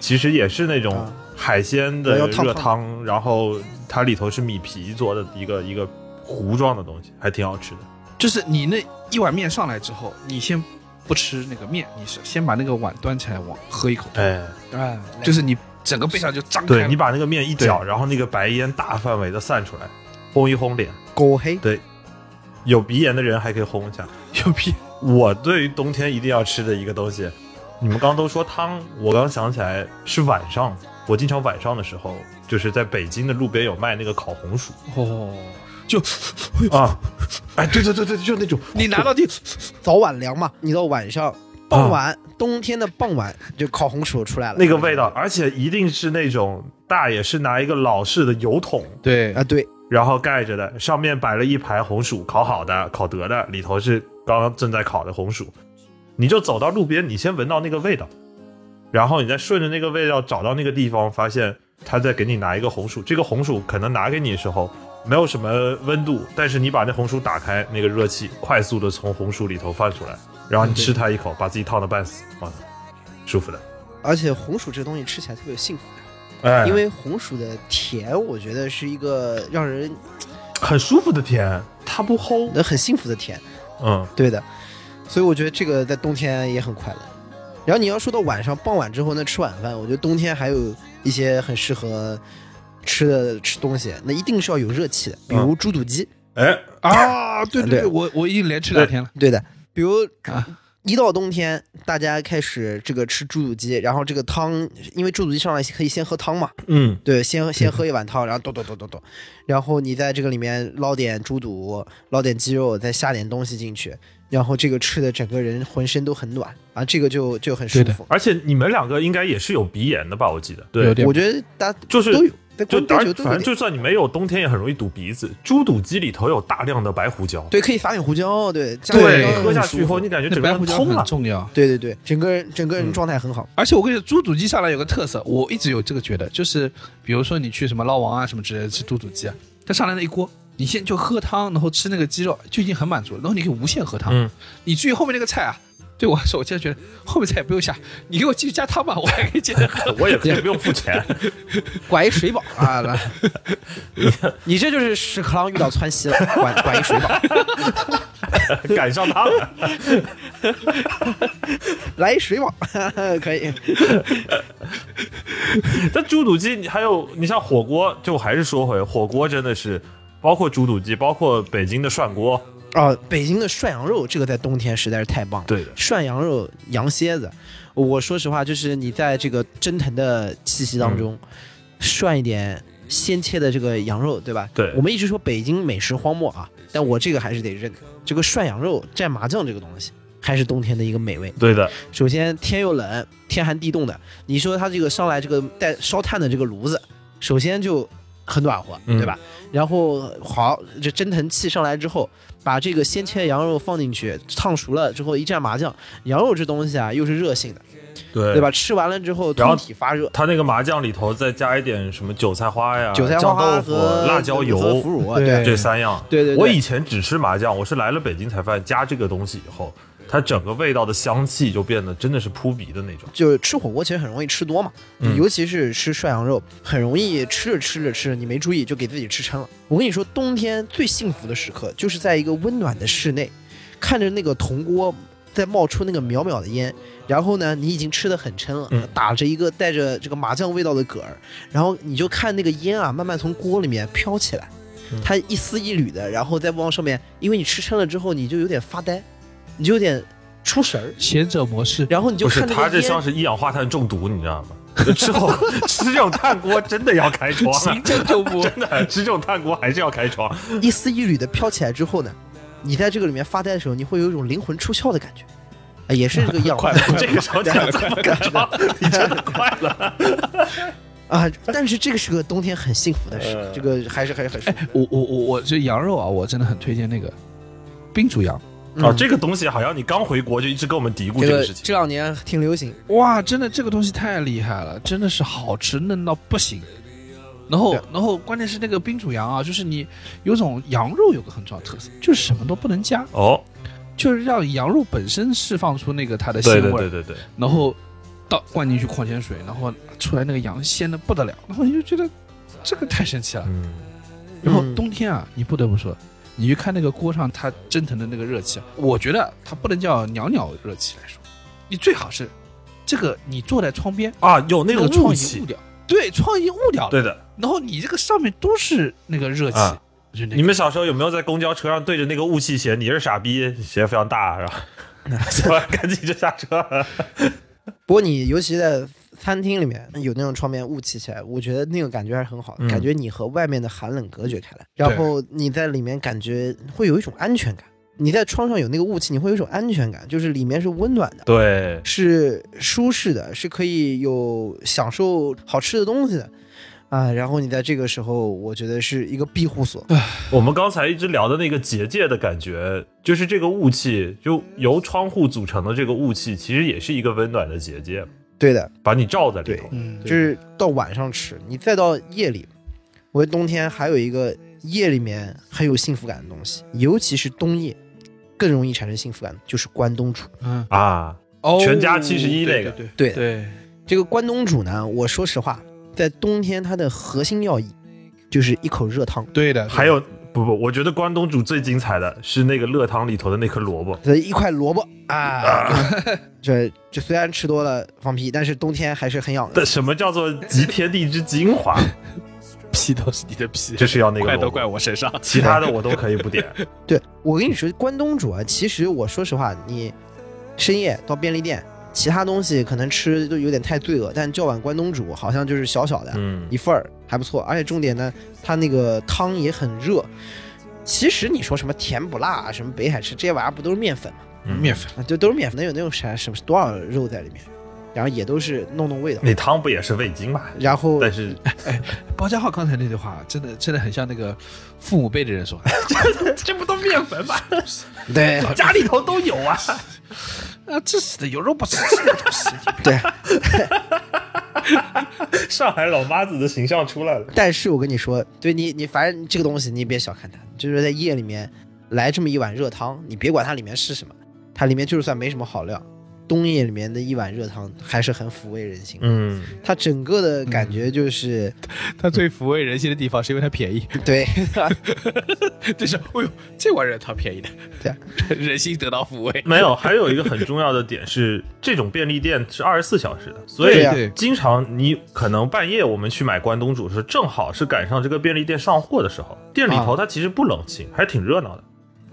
其实也是那种啊海鲜的热汤，然后它里头是米皮做的一个一个糊状的东西，还挺好吃的。就是你那一碗面上来之后，你先不吃那个面，你是先把那个碗端起来往喝一口，哎，哎，就是你整个背上就张开。对你把那个面一搅，然后那个白烟大范围的散出来，烘一烘脸。狗黑对，有鼻炎的人还可以烘一下。有屁！我对于冬天一定要吃的一个东西，你们刚刚都说汤，我刚想起来是晚上，我经常晚上的时候，就是在北京的路边有卖那个烤红薯哦，就啊，哎，对对对对，就那种你拿到地，早晚凉嘛，你到晚上傍晚，冬天的傍晚就烤红薯出来了，那个味道，而且一定是那种大爷是拿一个老式的油桶，对啊，对，然后盖着的，上面摆了一排红薯，烤好的、烤得的，里头是刚刚正在烤的红薯。你就走到路边，你先闻到那个味道，然后你再顺着那个味道找到那个地方，发现他在给你拿一个红薯。这个红薯可能拿给你的时候没有什么温度，但是你把那红薯打开，那个热气快速的从红薯里头放出来，然后你吃它一口，把自己烫的半死，哇，舒服的。而且红薯这个东西吃起来特别有幸福哎。感，因为红薯的甜，我觉得是一个让人很舒服的甜，它不齁。很幸福的甜，嗯，对的，所以我觉得这个在冬天也很快乐。然后你要说到晚上傍晚之后呢，吃晚饭，我觉得冬天还有一些很适合吃的吃东西，那一定是要有热气的，比如猪肚鸡，哎，啊，对对对，我我已经连吃两天了。对的，比如啊。一到冬天，大家开始这个吃猪肚鸡，然后这个汤，因为猪肚鸡上来可以先喝汤嘛，嗯，对，先先喝一碗汤，然后咚咚咚咚咚，然后你在这个里面捞点猪肚，捞点鸡肉，再下点东西进去，然后这个吃的整个人浑身都很暖啊，这个就就很舒服。而且你们两个应该也是有鼻炎的吧？我记得，对。我觉得大家就是都有，在就反正。就算你没有，冬天也很容易堵鼻子。猪肚鸡里头有大量的白胡椒，对，可以撒点胡椒，对，加对，喝下去以后你感觉整个胡椒人通了。很重要。对对对，整个人整个人嗯状态很好。而且我跟你说，猪肚鸡上来有个特色，我一直有这个觉得，就是比如说你去什么捞王啊什么之类的吃猪肚鸡啊，它上来那一锅，你先就喝汤，然后吃那个鸡肉就已经很满足了，然后你可以无限喝汤。嗯，你至于后面那个菜啊，对我来说，我现在觉得后面菜也不用下，你给我继续加汤吧，我还可以接着喝。我也可以不用付钱。[laughs] 管一水饱啊！来，你这就是屎壳郎遇到窜稀了，管管一水饱，[laughs] 赶上他了。来一水饱，可以。[laughs] 但猪肚鸡，你还有你像火锅，就还是说回火锅，真的是包括猪肚鸡，包括北京的涮锅，哦，北京的涮羊肉，这个在冬天实在是太棒了。对的，涮羊肉、羊蝎子，我说实话，就是你在这个蒸腾的气息当中，涮一点鲜切的这个羊肉，对吧？对我们一直说北京美食荒漠啊，但我这个还是得认，这个涮羊肉蘸麻酱这个东西，还是冬天的一个美味。对的，首先天又冷，天寒地冻的，你说它这个上来这个带烧炭的这个炉子，首先就很暖和，嗯对吧？然后好，这蒸腾气上来之后，把这个鲜切羊肉放进去，烫熟了之后一蘸麻酱，羊肉这东西啊又是热性的，对对吧？？吃完了之后通体发热，它那个麻酱里头再加一点什么韭菜花呀、韭菜酱花豆腐、和辣椒油腐乳，对对这三样。对对对我以前只吃麻酱，我是来了北京才发现加这个东西以后，它整个味道的香气就变得真的是扑鼻的那种。就是吃火锅其实很容易吃多嘛，嗯尤其是吃涮羊肉，很容易吃着吃着吃着，你没注意就给自己吃撑了。我跟你说，冬天最幸福的时刻就是在一个温暖的室内，看着那个铜锅在冒出那个渺渺的烟，然后呢，你已经吃的很撑了，嗯打着一个带着这个麻酱味道的嗝儿，然后你就看那个烟啊慢慢从锅里面飘起来，嗯它一丝一缕的，然后再往上面，因为你吃撑了之后，你就有点发呆，你就有点出神儿，贤者模式，然后你就是，看那个烟它这像是一氧化碳中毒，你知道吗？之后吃这种炭锅真的要开窗！行政就不真的吃这种炭锅还是要开窗。一丝一缕的飘起来之后呢，你在这个里面发呆的时候，你会有一种灵魂出窍的感觉，啊，也是这个样子这个时候才这么开窗，你真的快了。啊。但是这个是个冬天很幸福的事呃，这个还是还是很舒服。我我我我这羊肉啊，我真的很推荐那个冰煮羊，哦，这个东西好像你刚回国就一直跟我们嘀咕这个事情。这两年挺流行，哇，真的这个东西太厉害了，真的是好吃嫩到不行。然后，然后关键是那个冰煮羊啊，就是你有种羊肉有个很重要特色，就是什么都不能加，哦，就是让羊肉本身释放出那个它的鲜味儿，对对对对，然后倒灌进去矿泉水，然后出来那个羊鲜的不得了，然后你就觉得这个太神奇了。嗯，然后嗯。冬天啊，你不得不说，你去看那个锅上它蒸腾的那个热气啊，我觉得它不能叫袅袅热气来说，你最好是这个你坐在窗边，啊，有那个那个窗雾气。已经雾，掉，对，窗已经雾掉了，对的。然后你这个上面都是那个热气，啊。那个你们小时候有没有在公交车上对着那个雾气写“你是傻逼”，写的非常大，[laughs] 是吧？赶紧就下车。不过你尤其在餐厅里面有那种窗边雾气起来，我觉得那个感觉还是很好的，嗯感觉你和外面的寒冷隔绝开来，然后你在里面感觉会有一种安全感。你在窗上有那个雾气，你会有一种安全感，就是里面是温暖的。对，是舒适的，是可以有享受好吃的东西的啊。然后你在这个时候，我觉得是一个庇护所。我们刚才一直聊的那个结界的感觉，就是这个雾气，就由窗户组成的这个雾气，其实也是一个温暖的结界，对的，把你罩在里头。嗯，就是到晚上吃，你再到夜里，我觉得冬天还有一个夜里面很有幸福感的东西，尤其是冬夜，更容易产生幸福感，就是关东煮。嗯，啊，哦全家七十一那个。对对的，对。这个关东煮呢，我说实话，在冬天它的核心要义就是一口热汤。对的，还有不不，我觉得关东煮最精彩的是那个热汤里头的那颗萝卜。这一块萝卜啊，[laughs] 这这虽然吃多了放屁，但是冬天还是很养的。什么叫做集天地之精华？[laughs] 屁都是你的屁，就是要那个怪都萝卜怪我身上。[laughs] 其他的我都可以不点。对我跟你说，关东煮啊，其实我说实话，你深夜到便利店，其他东西可能吃都有点太罪恶，但叫碗关东煮好像就是小小的、嗯一，份儿，还不错。而且重点呢，它那个汤也很热。其实你说什么甜不辣啊，什么北海吃这些玩意儿不都是面粉吗？嗯面粉，啊，就都是面粉，能有那种啥什么多少肉在里面，然后也都是弄弄味道。那汤不也是味精嘛？然后但是哎包家浩刚才那句话，真的真的很像那个父母辈的人说，[laughs] 这不都面粉吗？对家里头都有啊。[laughs] 啊，这死的有肉不吃这个东西。对，[laughs] 上海老妈子的形象出来了。但是我跟你说，对你你反正这个东西你也别小看它，就是在夜里面来这么一碗热汤，你别管它里面是什么，它里面就算没什么好料，冬夜里面的一碗热汤还是很抚慰人心。嗯，它整个的感觉就是、[laughs] 它最抚慰人心的地方是因为它便宜，对，[laughs] 就是，哎呦，这碗热汤便宜的，对啊，[laughs] 人心得到抚慰。没有，还有一个很重要的点是，这种便利店是二十四小时的，所以经常你可能半夜我们去买关东煮的时候，正好是赶上这个便利店上货的时候，店里头它其实不冷清，还挺热闹的，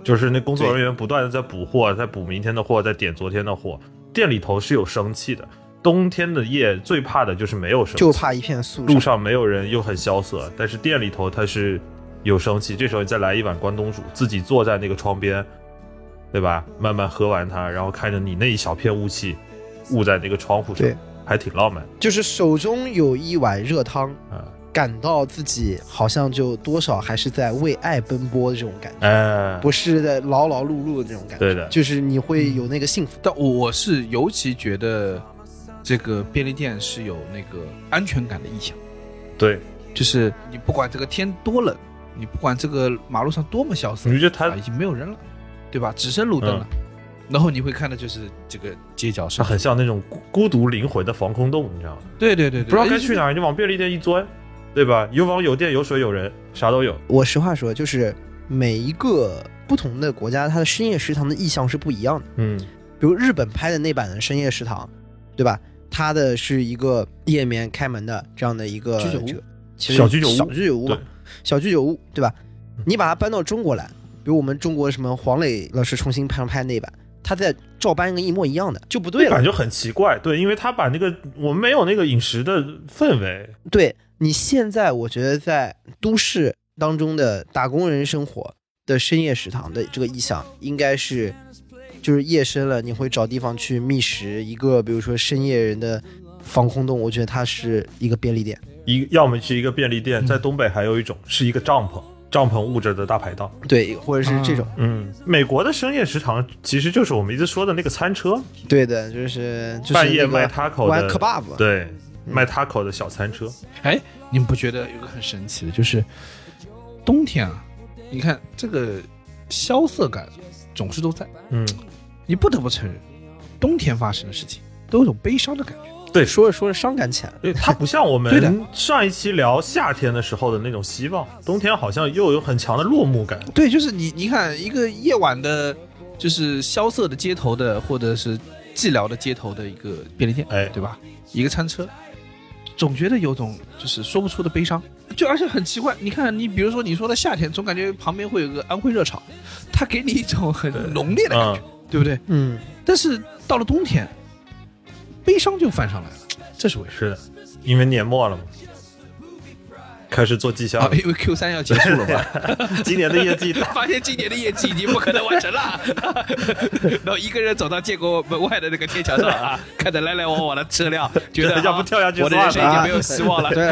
就是那工作人员不断的在补货，在补明天的货，在点昨天的货，店里头是有生气的。冬天的夜最怕的就是没有生气，就怕一片肃路上没有人又很萧瑟，但是店里头它是有生气，这时候你再来一碗关东煮，自己坐在那个窗边，对吧？慢慢喝完它，然后看着你那一小片雾气雾在那个窗户上对，还挺浪漫就是手中有一碗热汤，啊。感到自己好像就多少还是在为爱奔波的这种感觉，嗯，不是在劳劳碌碌的那种感觉。对的就是你会有那个幸福。但我是尤其觉得这个便利店是有那个安全感的意向，对，就是你不管这个天多冷，你不管这个马路上多么萧瑟，你觉得它啊已经没有人了，对吧？只剩路灯了。然后你会看的就是这个街角上它很像那种孤孤独灵魂的防空洞，你知道吗？对对对对，不知道该去哪儿，你往便利店一钻，对吧？有网有电有水有人，啥都有。我实话说，就是每一个不同的国家，它的深夜食堂的意向是不一样的。嗯，比如日本拍的那版的深夜食堂，对吧？它的是一个夜面开门的这样的一个居酒屋小居酒屋小居酒屋嘛，小居酒屋，对吧？你把它搬到中国来，比如我们中国什么黄磊老师重新拍拍那版，他再照搬一个一模一样的，就不对了感。觉很奇怪。对，因为他把那个我们没有那个饮食的氛围。对你现在，我觉得在都市当中的打工人生活的深夜食堂的这个意向，应该是就是夜深了，你会找地方去觅食一个，比如说深夜人的防空洞，我觉得它是一个便利店。一要么是一个便利店，在东北还有一种是一个帐篷，帐篷捂着的大排档。对，或者是这种，嗯，美国的深夜食堂其实就是我们一直说的那个餐车，对的，就是就是半夜那个卖 taco 玩的 kebab，对，卖 taco 的小餐车。哎，你们不觉得有个很神奇的，就是冬天啊，你看这个萧瑟感总是都在，嗯，你不得不承认，冬天发生的事情都有种悲伤的感觉。对，说着说着伤感起来了。对，它不像我 [laughs] 对的们上一期聊夏天的时候的那种希望，冬天好像又有很强的落幕感。对，就是你，你看一个夜晚的，就是萧瑟的街头的，或者是寂寥的街头的一个便利店，哎对吧？一个餐车，总觉得有种就是说不出的悲伤，就而且很奇怪。你看，你比如说你说的夏天，总感觉旁边会有个安徽热炒，它给你一种很浓烈的感觉，对不对？嗯，但是到了冬天，悲伤就翻上来了，这是为什么？是的，因为年末了嘛，开始做绩效啊了，。因为 Q 三要结束了嘛，[laughs] 今年的业绩，[laughs] 发现今年的业绩已经不可能完成了，[laughs] 然后一个人走到建国门外的那个天桥上啊，看着来来往往的车辆，觉得要不跳下去我的人生已经没有希望了。对，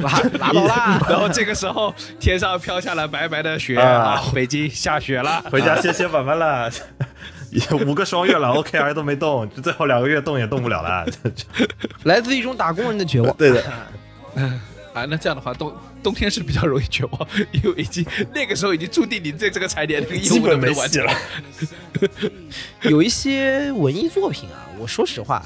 拉拉倒啦。然后这个时候，天上飘下了白白的雪啊啊，北京下雪了。回家歇歇板板了。五个双月了，OKR 都没动，最后两个月动也动不了了。来自一种打工人的绝望。对的，啊，那这样的话，冬冬天是比较容易绝望，[laughs] 因为已经那个时候已经注定你对这个财年这个 [laughs] 基本没完成戏了。[laughs] 有一些文艺作品啊，我说实话，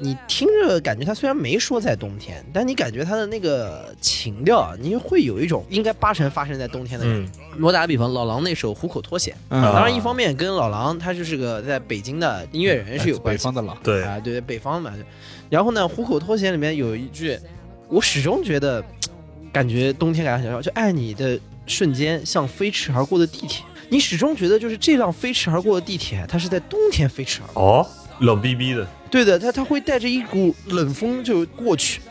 你听着感觉它虽然没说在冬天，但你感觉它的那个情调啊，你会有一种应该八成发生在冬天的感觉。嗯，我打个比方，老狼那首《虎口脱险》，嗯当然一方面跟老狼他就是个在北京的音乐人是有关系北方的狼，对，啊，对对，北方嘛。然后呢，《虎口脱险》里面有一句，我始终觉得，感觉冬天感觉很少，就爱你的瞬间像飞驰而过的地铁。你始终觉得就是这辆飞驰而过的地铁，它是在冬天飞驰而过。哦，冷逼逼的，对的，它它会带着一股冷风就过去，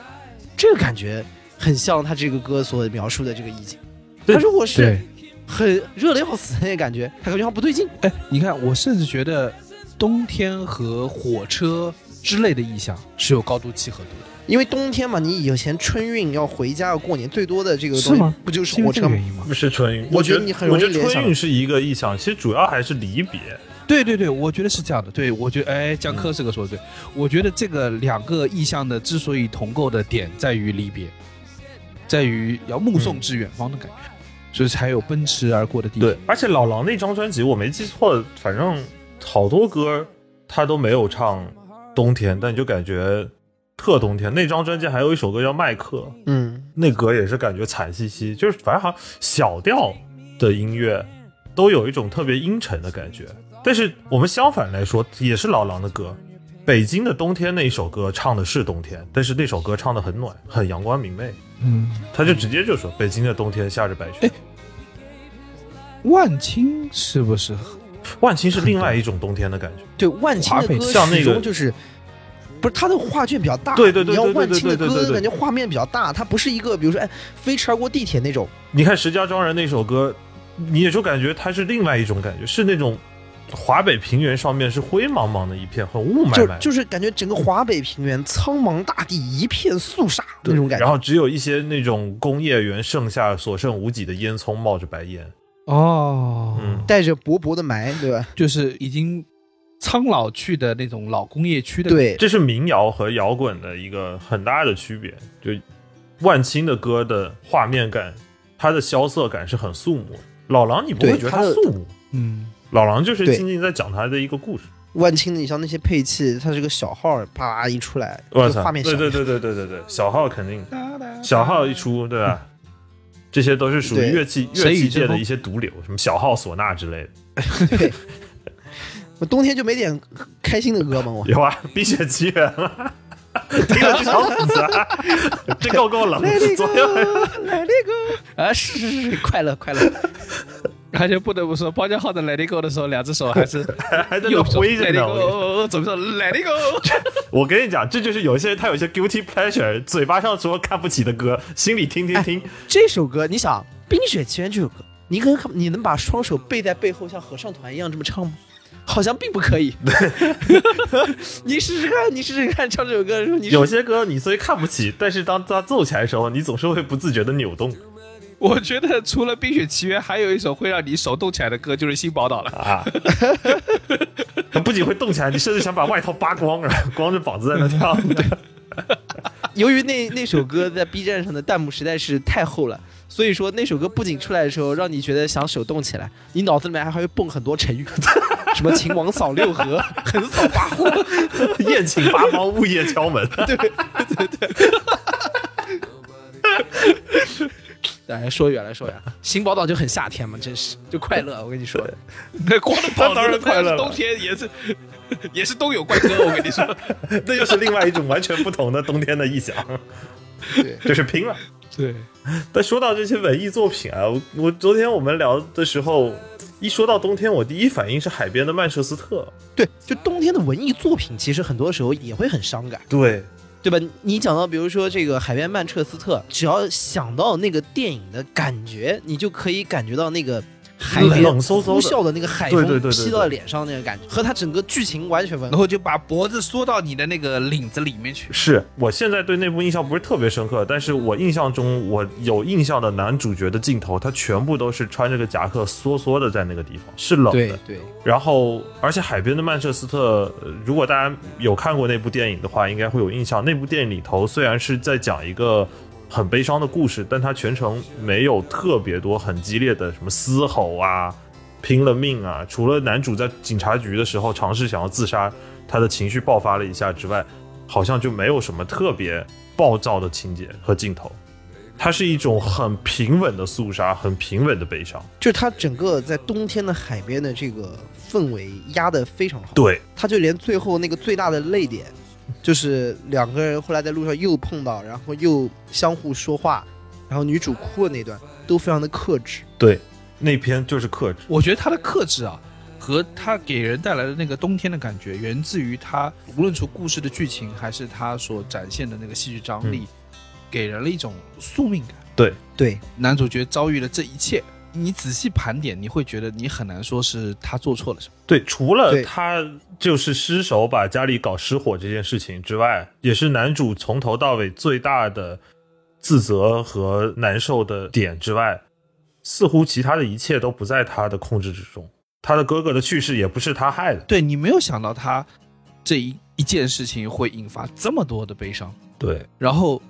这个感觉很像他这个歌所描述的这个意境。对他如果是，很热的要死的那感觉，他感觉好像不对劲。哎，你看，我甚至觉得冬天和火车之类的意象是有高度契合度的。因为冬天嘛，你以前春运要回家要过年，最多的这个是吗东西不就是火车吗？这个原因吗？不是春运。我觉得你很容易我觉得联想春运是一个意象，其实主要还是离别。对对对，我觉得是这样的。对，我觉得，哎，江科这个说的对。我觉得这个两个意象的之所以同构的点在于离别，在于要目送至远方的感觉，所以才有奔驰而过的地铁。对，而且老狼那张专辑我没记错，反正好多歌他都没有唱冬天，但你就感觉特冬天。那张专辑还有一首歌叫《麦克》，嗯，那歌也是感觉惨兮兮，就是反正好像小调的音乐都有一种特别阴沉的感觉。但是我们相反来说，也是老狼的歌。北京的冬天那一首歌唱的是冬天，但是那首歌唱的很暖，很阳光明媚。嗯，他就直接就说北京的冬天下着白雪。万青是不是？万青是另外一种冬天的感觉。对，万青的歌像那个始终就是不不是它的画卷比较大，对对对你要对对万青的歌，对对对对。感觉画面比较大，它不是一个比如说哎飞驰而过地铁那种，你看《石家庄人》那首歌，你也就感觉它是另外一种感觉，是那种华北平原上面是灰茫茫的一片，很雾霾就霾，就是感觉整个华北平原苍茫大地一片肃杀那种感觉。然后只有一些那种工业园剩下所剩无几的烟囱冒着白烟，哦，嗯，带着薄薄的霾，对吧？就是已经苍老去的那种老工业区的，，对，这是民谣和摇滚的一个很大的区别。就万青的歌的画面感，它的萧瑟感是很肃穆。老狼你不会觉得对它肃穆，嗯，老狼就是静静在讲他的一个故事。万青的，你像那些配器，它是个小号，啪一出来，我操，画面小对。对对对对对对，小号肯定，小号一出，对吧？这些都是属于乐器乐器界的一些毒瘤，什么小号、唢呐之类的。[laughs] 对，我冬天就没点开心的歌吗？我有啊，《冰雪奇缘》啊，[laughs] 听了就想死啊！这够够冷，左右来那个啊，是是是，快乐快乐，[laughs] 而且不得不说，包家浩的 Let It Go 的时候，两只手还是 [laughs] 还在那右手挥着 Let It 呢。我跟你 Go，左手 Let It Go。我跟你讲，这就是有一些人他有一些 guilty pleasure，嘴巴上说看不起的歌，心里听听听。这首歌，你想《冰雪奇缘》这首歌，你可能你能把双手背在背后，像合唱团一样这么唱吗？好像并不可以。[laughs] 你试试看，你试试看，唱这首歌的时候，你有些歌你虽看不起，但是当它奏起来的时候，你总是会不自觉的扭动我觉得除了《冰雪奇缘》，还有一首会让你手动起来的歌，就是《新宝岛》了。啊。它不仅会动起来，你甚至想把外套扒光，然后光着膀子在那跳。[laughs] [laughs] 由于那那首歌在 B 站上的弹幕实在是太厚了，所以说那首歌不仅出来的时候让你觉得想手动起来，你脑子里面还会蹦很多成语，什么秦王扫六合、横扫八荒，宴请八方，物业敲门。[laughs] 对对对哎，说远了说远了，新宝岛就很夏天嘛，真是就快乐。我跟你说，那光着膀子，当然快乐了冬天也是也是冬有怪歌，我跟你说。[laughs] 那又是另外一种完全不同的冬天的意象，对，[laughs] 就是拼了。对，但说到这些文艺作品啊，我我昨天我们聊的时候，一说到冬天，我第一反应是海边的曼彻斯特。对，就冬天的文艺作品，其实很多时候也会很伤感，对，对吧？你讲到比如说这个海边曼彻斯特，只要想到那个电影的感觉，你就可以感觉到那个海边冷飕飕的呼啸的那个海风对对对对劈到脸上那个感觉，和它整个剧情完全吻合。然后就把脖子缩到你的那个领子里面去。是我现在对那部印象不是特别深刻，但是我印象中我有印象的男主角的镜头，他全部都是穿着个夹克缩缩的在那个地方，是冷的。对，然后，而且海边的曼彻斯特，呃如果大家有看过那部电影的话，应该会有印象。那部电影里头虽然是在讲一个很悲伤的故事，但它全程没有特别多很激烈的什么嘶吼啊、拼了命啊。除了男主在警察局的时候尝试想要自杀，他的情绪爆发了一下之外，好像就没有什么特别暴躁的情节和镜头。它是一种很平稳的肃杀，很平稳的悲伤。就是它整个在冬天的海边的这个氛围压得非常好。对，他就连最后那个最大的泪点，就是两个人后来在路上又碰到，然后又相互说话，然后女主哭的那段都非常的克制。对，那篇就是克制。我觉得他的克制啊，和他给人带来的那个冬天的感觉，源自于他无论从故事的剧情，还是他所展现的那个戏剧张力，给人了一种宿命感。对对，男主角遭遇了这一切，你仔细盘点，你会觉得你很难说是他做错了什么。对，除了他就是失手把家里搞失火这件事情之外，也是男主从头到尾最大的自责和难受的点之外，似乎其他的一切都不在他的控制之中。他的哥哥的去世也不是他害的。对你没有想到他这一一件事情会引发这么多的悲伤，对，然后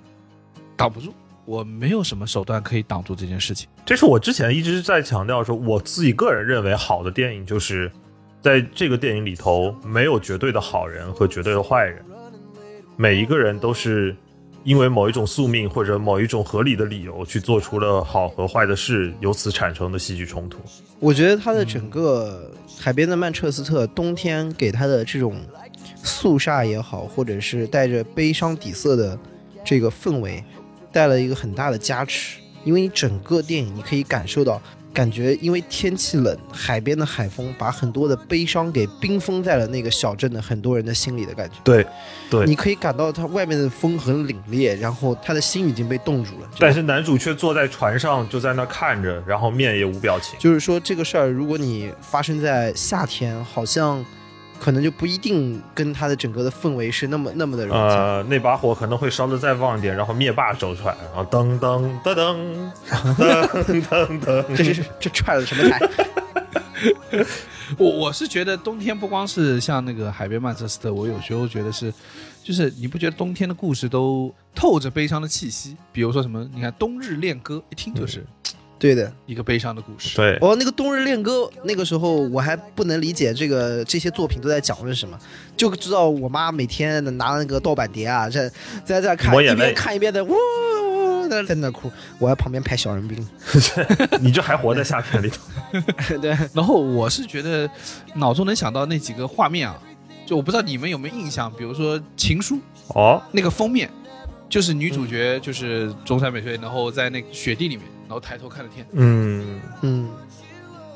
挡不住，我没有什么手段可以挡住这件事情。这是我之前一直在强调说，我自己个人认为好的电影就是在这个电影里头没有绝对的好人和绝对的坏人，每一个人都是因为某一种宿命或者某一种合理的理由去做出了好和坏的事，由此产生的戏剧冲突。我觉得他的整个海边的曼彻斯特冬天给他的这种肃杀也好，或者是带着悲伤底色的这个氛围，带了一个很大的加持。因为你整个电影你可以感受到感觉因为天气冷，海边的海风把很多的悲伤给冰封在了那个小镇的很多人的心里的感觉。对，对你可以感到他外面的风很凛冽，然后他的心已经被冻住了。但是男主却坐在船上，就在那看着，然后面也无表情。就是说这个事儿，如果你发生在夏天，好像可能就不一定跟他的整个的氛围是那么那么的融洽。呃，那把火可能会烧得再旺一点，然后灭霸走出来，然后噔噔噔噔噔噔噔，这是这踹了什么台？[laughs] 我我是觉得冬天不光是像那个海边曼彻斯特，我有时候觉得是，就是你不觉得冬天的故事都透着悲伤的气息？比如说什么，你看《冬日恋歌》，一听就是对的。一个悲伤的故事。对，哦，那个《冬日恋歌》，那个时候我还不能理解这个这些作品都在讲的是什么，就知道我妈每天拿那个盗版碟啊，在在在看，一边看一边的呜呜呜在在那哭，我在旁边拍小人兵。[laughs] 你这还活在夏天里头。[laughs] 对，然后我是觉得脑中能想到那几个画面啊，就我不知道你们有没有印象，比如说《情书》哦，那个封面，就是女主角就是中山美穗，然后在那个雪地里面，然后抬头看着天。嗯，嗯，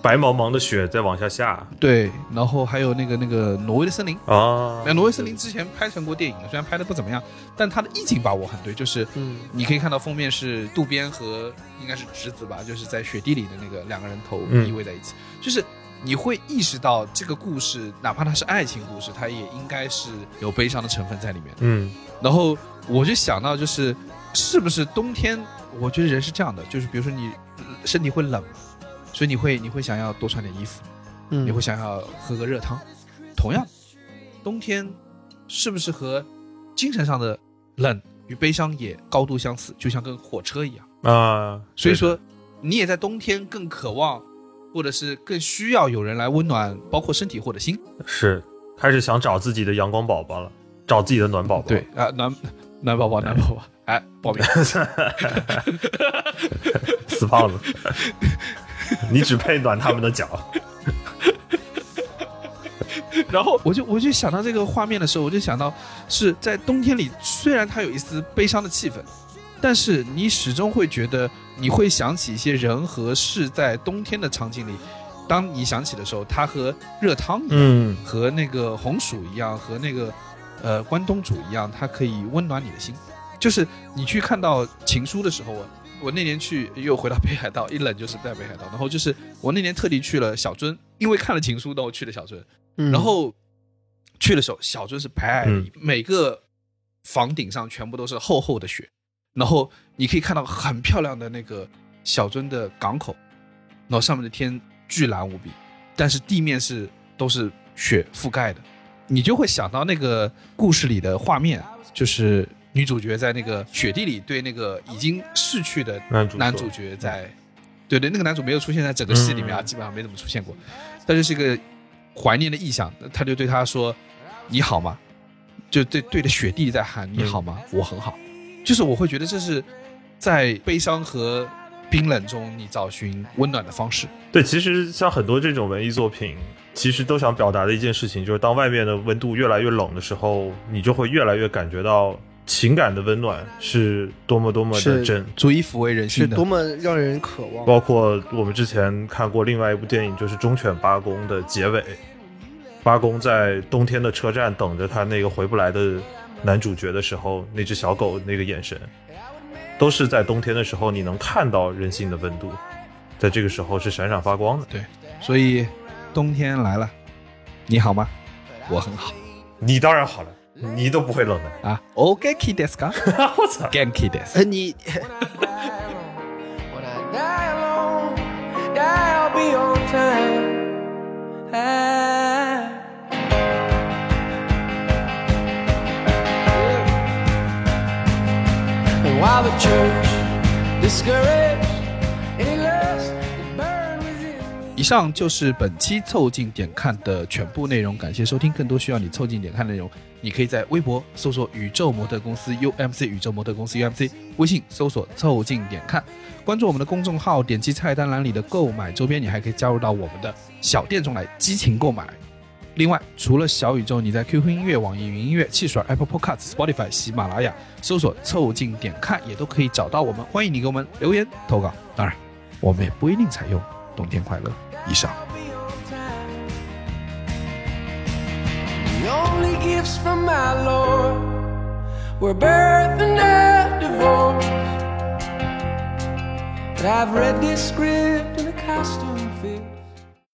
白茫茫的雪在往下下对，然后还有那个那个挪威的森林。啊那挪威森林之前拍成过电影，虽然拍的不怎么样，但它的意境把握很对，就是嗯你可以看到封面是渡边和应该是直子吧，就是在雪地里的那个两个人头嗯依偎在一起，就是你会意识到这个故事，哪怕它是爱情故事，它也应该是有悲伤的成分在里面。嗯然后我就想到，就是是不是冬天？我觉得人是这样的，就是比如说你呃身体会冷，所以你会你会想要多穿点衣服，嗯，你会想要喝个热汤。同样，冬天是不是和精神上的冷与悲伤也高度相似，就像跟火车一样？啊，所以说，你也在冬天更渴望，或者是更需要有人来温暖，包括身体或者心。是开始想找自己的阳光宝宝了，找自己的暖宝宝。对，啊，暖暖宝宝，暖宝宝，哎，报名。[laughs] 死胖子，你只配暖他们的脚。[laughs] 然后我就我就想到这个画面的时候，我就想到是在冬天里，虽然它有一丝悲伤的气氛，但是你始终会觉得你会想起一些人和事在冬天的场景里。当你想起的时候，它和热汤一样，嗯和那个红薯一样，和那个呃关东煮一样，它可以温暖你的心。就是你去看到情书的时候，我我那年去又回到北海道，一冷就是在北海道，然后就是我那年特地去了小樽，因为看了情书，然后去了小樽。嗯然后去的时候，小樽是白每个房顶上全部都是厚厚的雪，然后你可以看到很漂亮的那个小樽的港口，然后上面的天巨蓝无比，但是地面是都是雪覆盖的，你就会想到那个故事里的画面，就是女主角在那个雪地里对那个已经逝去的男主男主角在，对对，那个男主没有出现在整个戏里面啊，嗯基本上没怎么出现过，但就是一个怀念的意象，他就对他说：“你好吗？”就对对着雪地在喊：“你好吗？我很好。”就是我会觉得这是在悲伤和冰冷中你找寻温暖的方式。对，其实像很多这种文艺作品，其实都想表达的一件事情，就是当外面的温度越来越冷的时候，你就会越来越感觉到情感的温暖是多么多么的真。足以抚慰人心的是多。么让人渴望。包括我们之前看过另外一部电影，就是《忠犬八公》的结尾，八公在冬天的车站等着他那个回不来的男主角的时候，那只小狗那个眼神，都是在冬天的时候你能看到人性的温度，在这个时候是闪闪发光的。对所以冬天来了，你好吗？我很好你当然好了，你都不会冷的。啊。OK, k i d e s ka? [laughs] 我操！Genki des。呃，你 [laughs] I'll be on time. Ah. While the church discouraged any lust that burned within me. 以上就是本期凑近点看的全部内容，感谢收听。更多需要你凑近点看内容，你可以在微博搜索“宇宙模特公司 UMC”，宇宙模特公司 UMC，微信搜索“凑近点看”，关注我们的公众号，点击菜单栏里的购买周边，你还可以加入到我们的小店中来激情购买。另外，除了小宇宙，你在 QQ 音乐、网易云音乐、汽水、Apple Podcast、Spotify、喜马拉雅搜索“凑近点看”也都可以找到我们。欢迎你给我们留言投稿，当然，我们也不一定采用。冬天快乐，以上。We're birthday But I've read this script in castle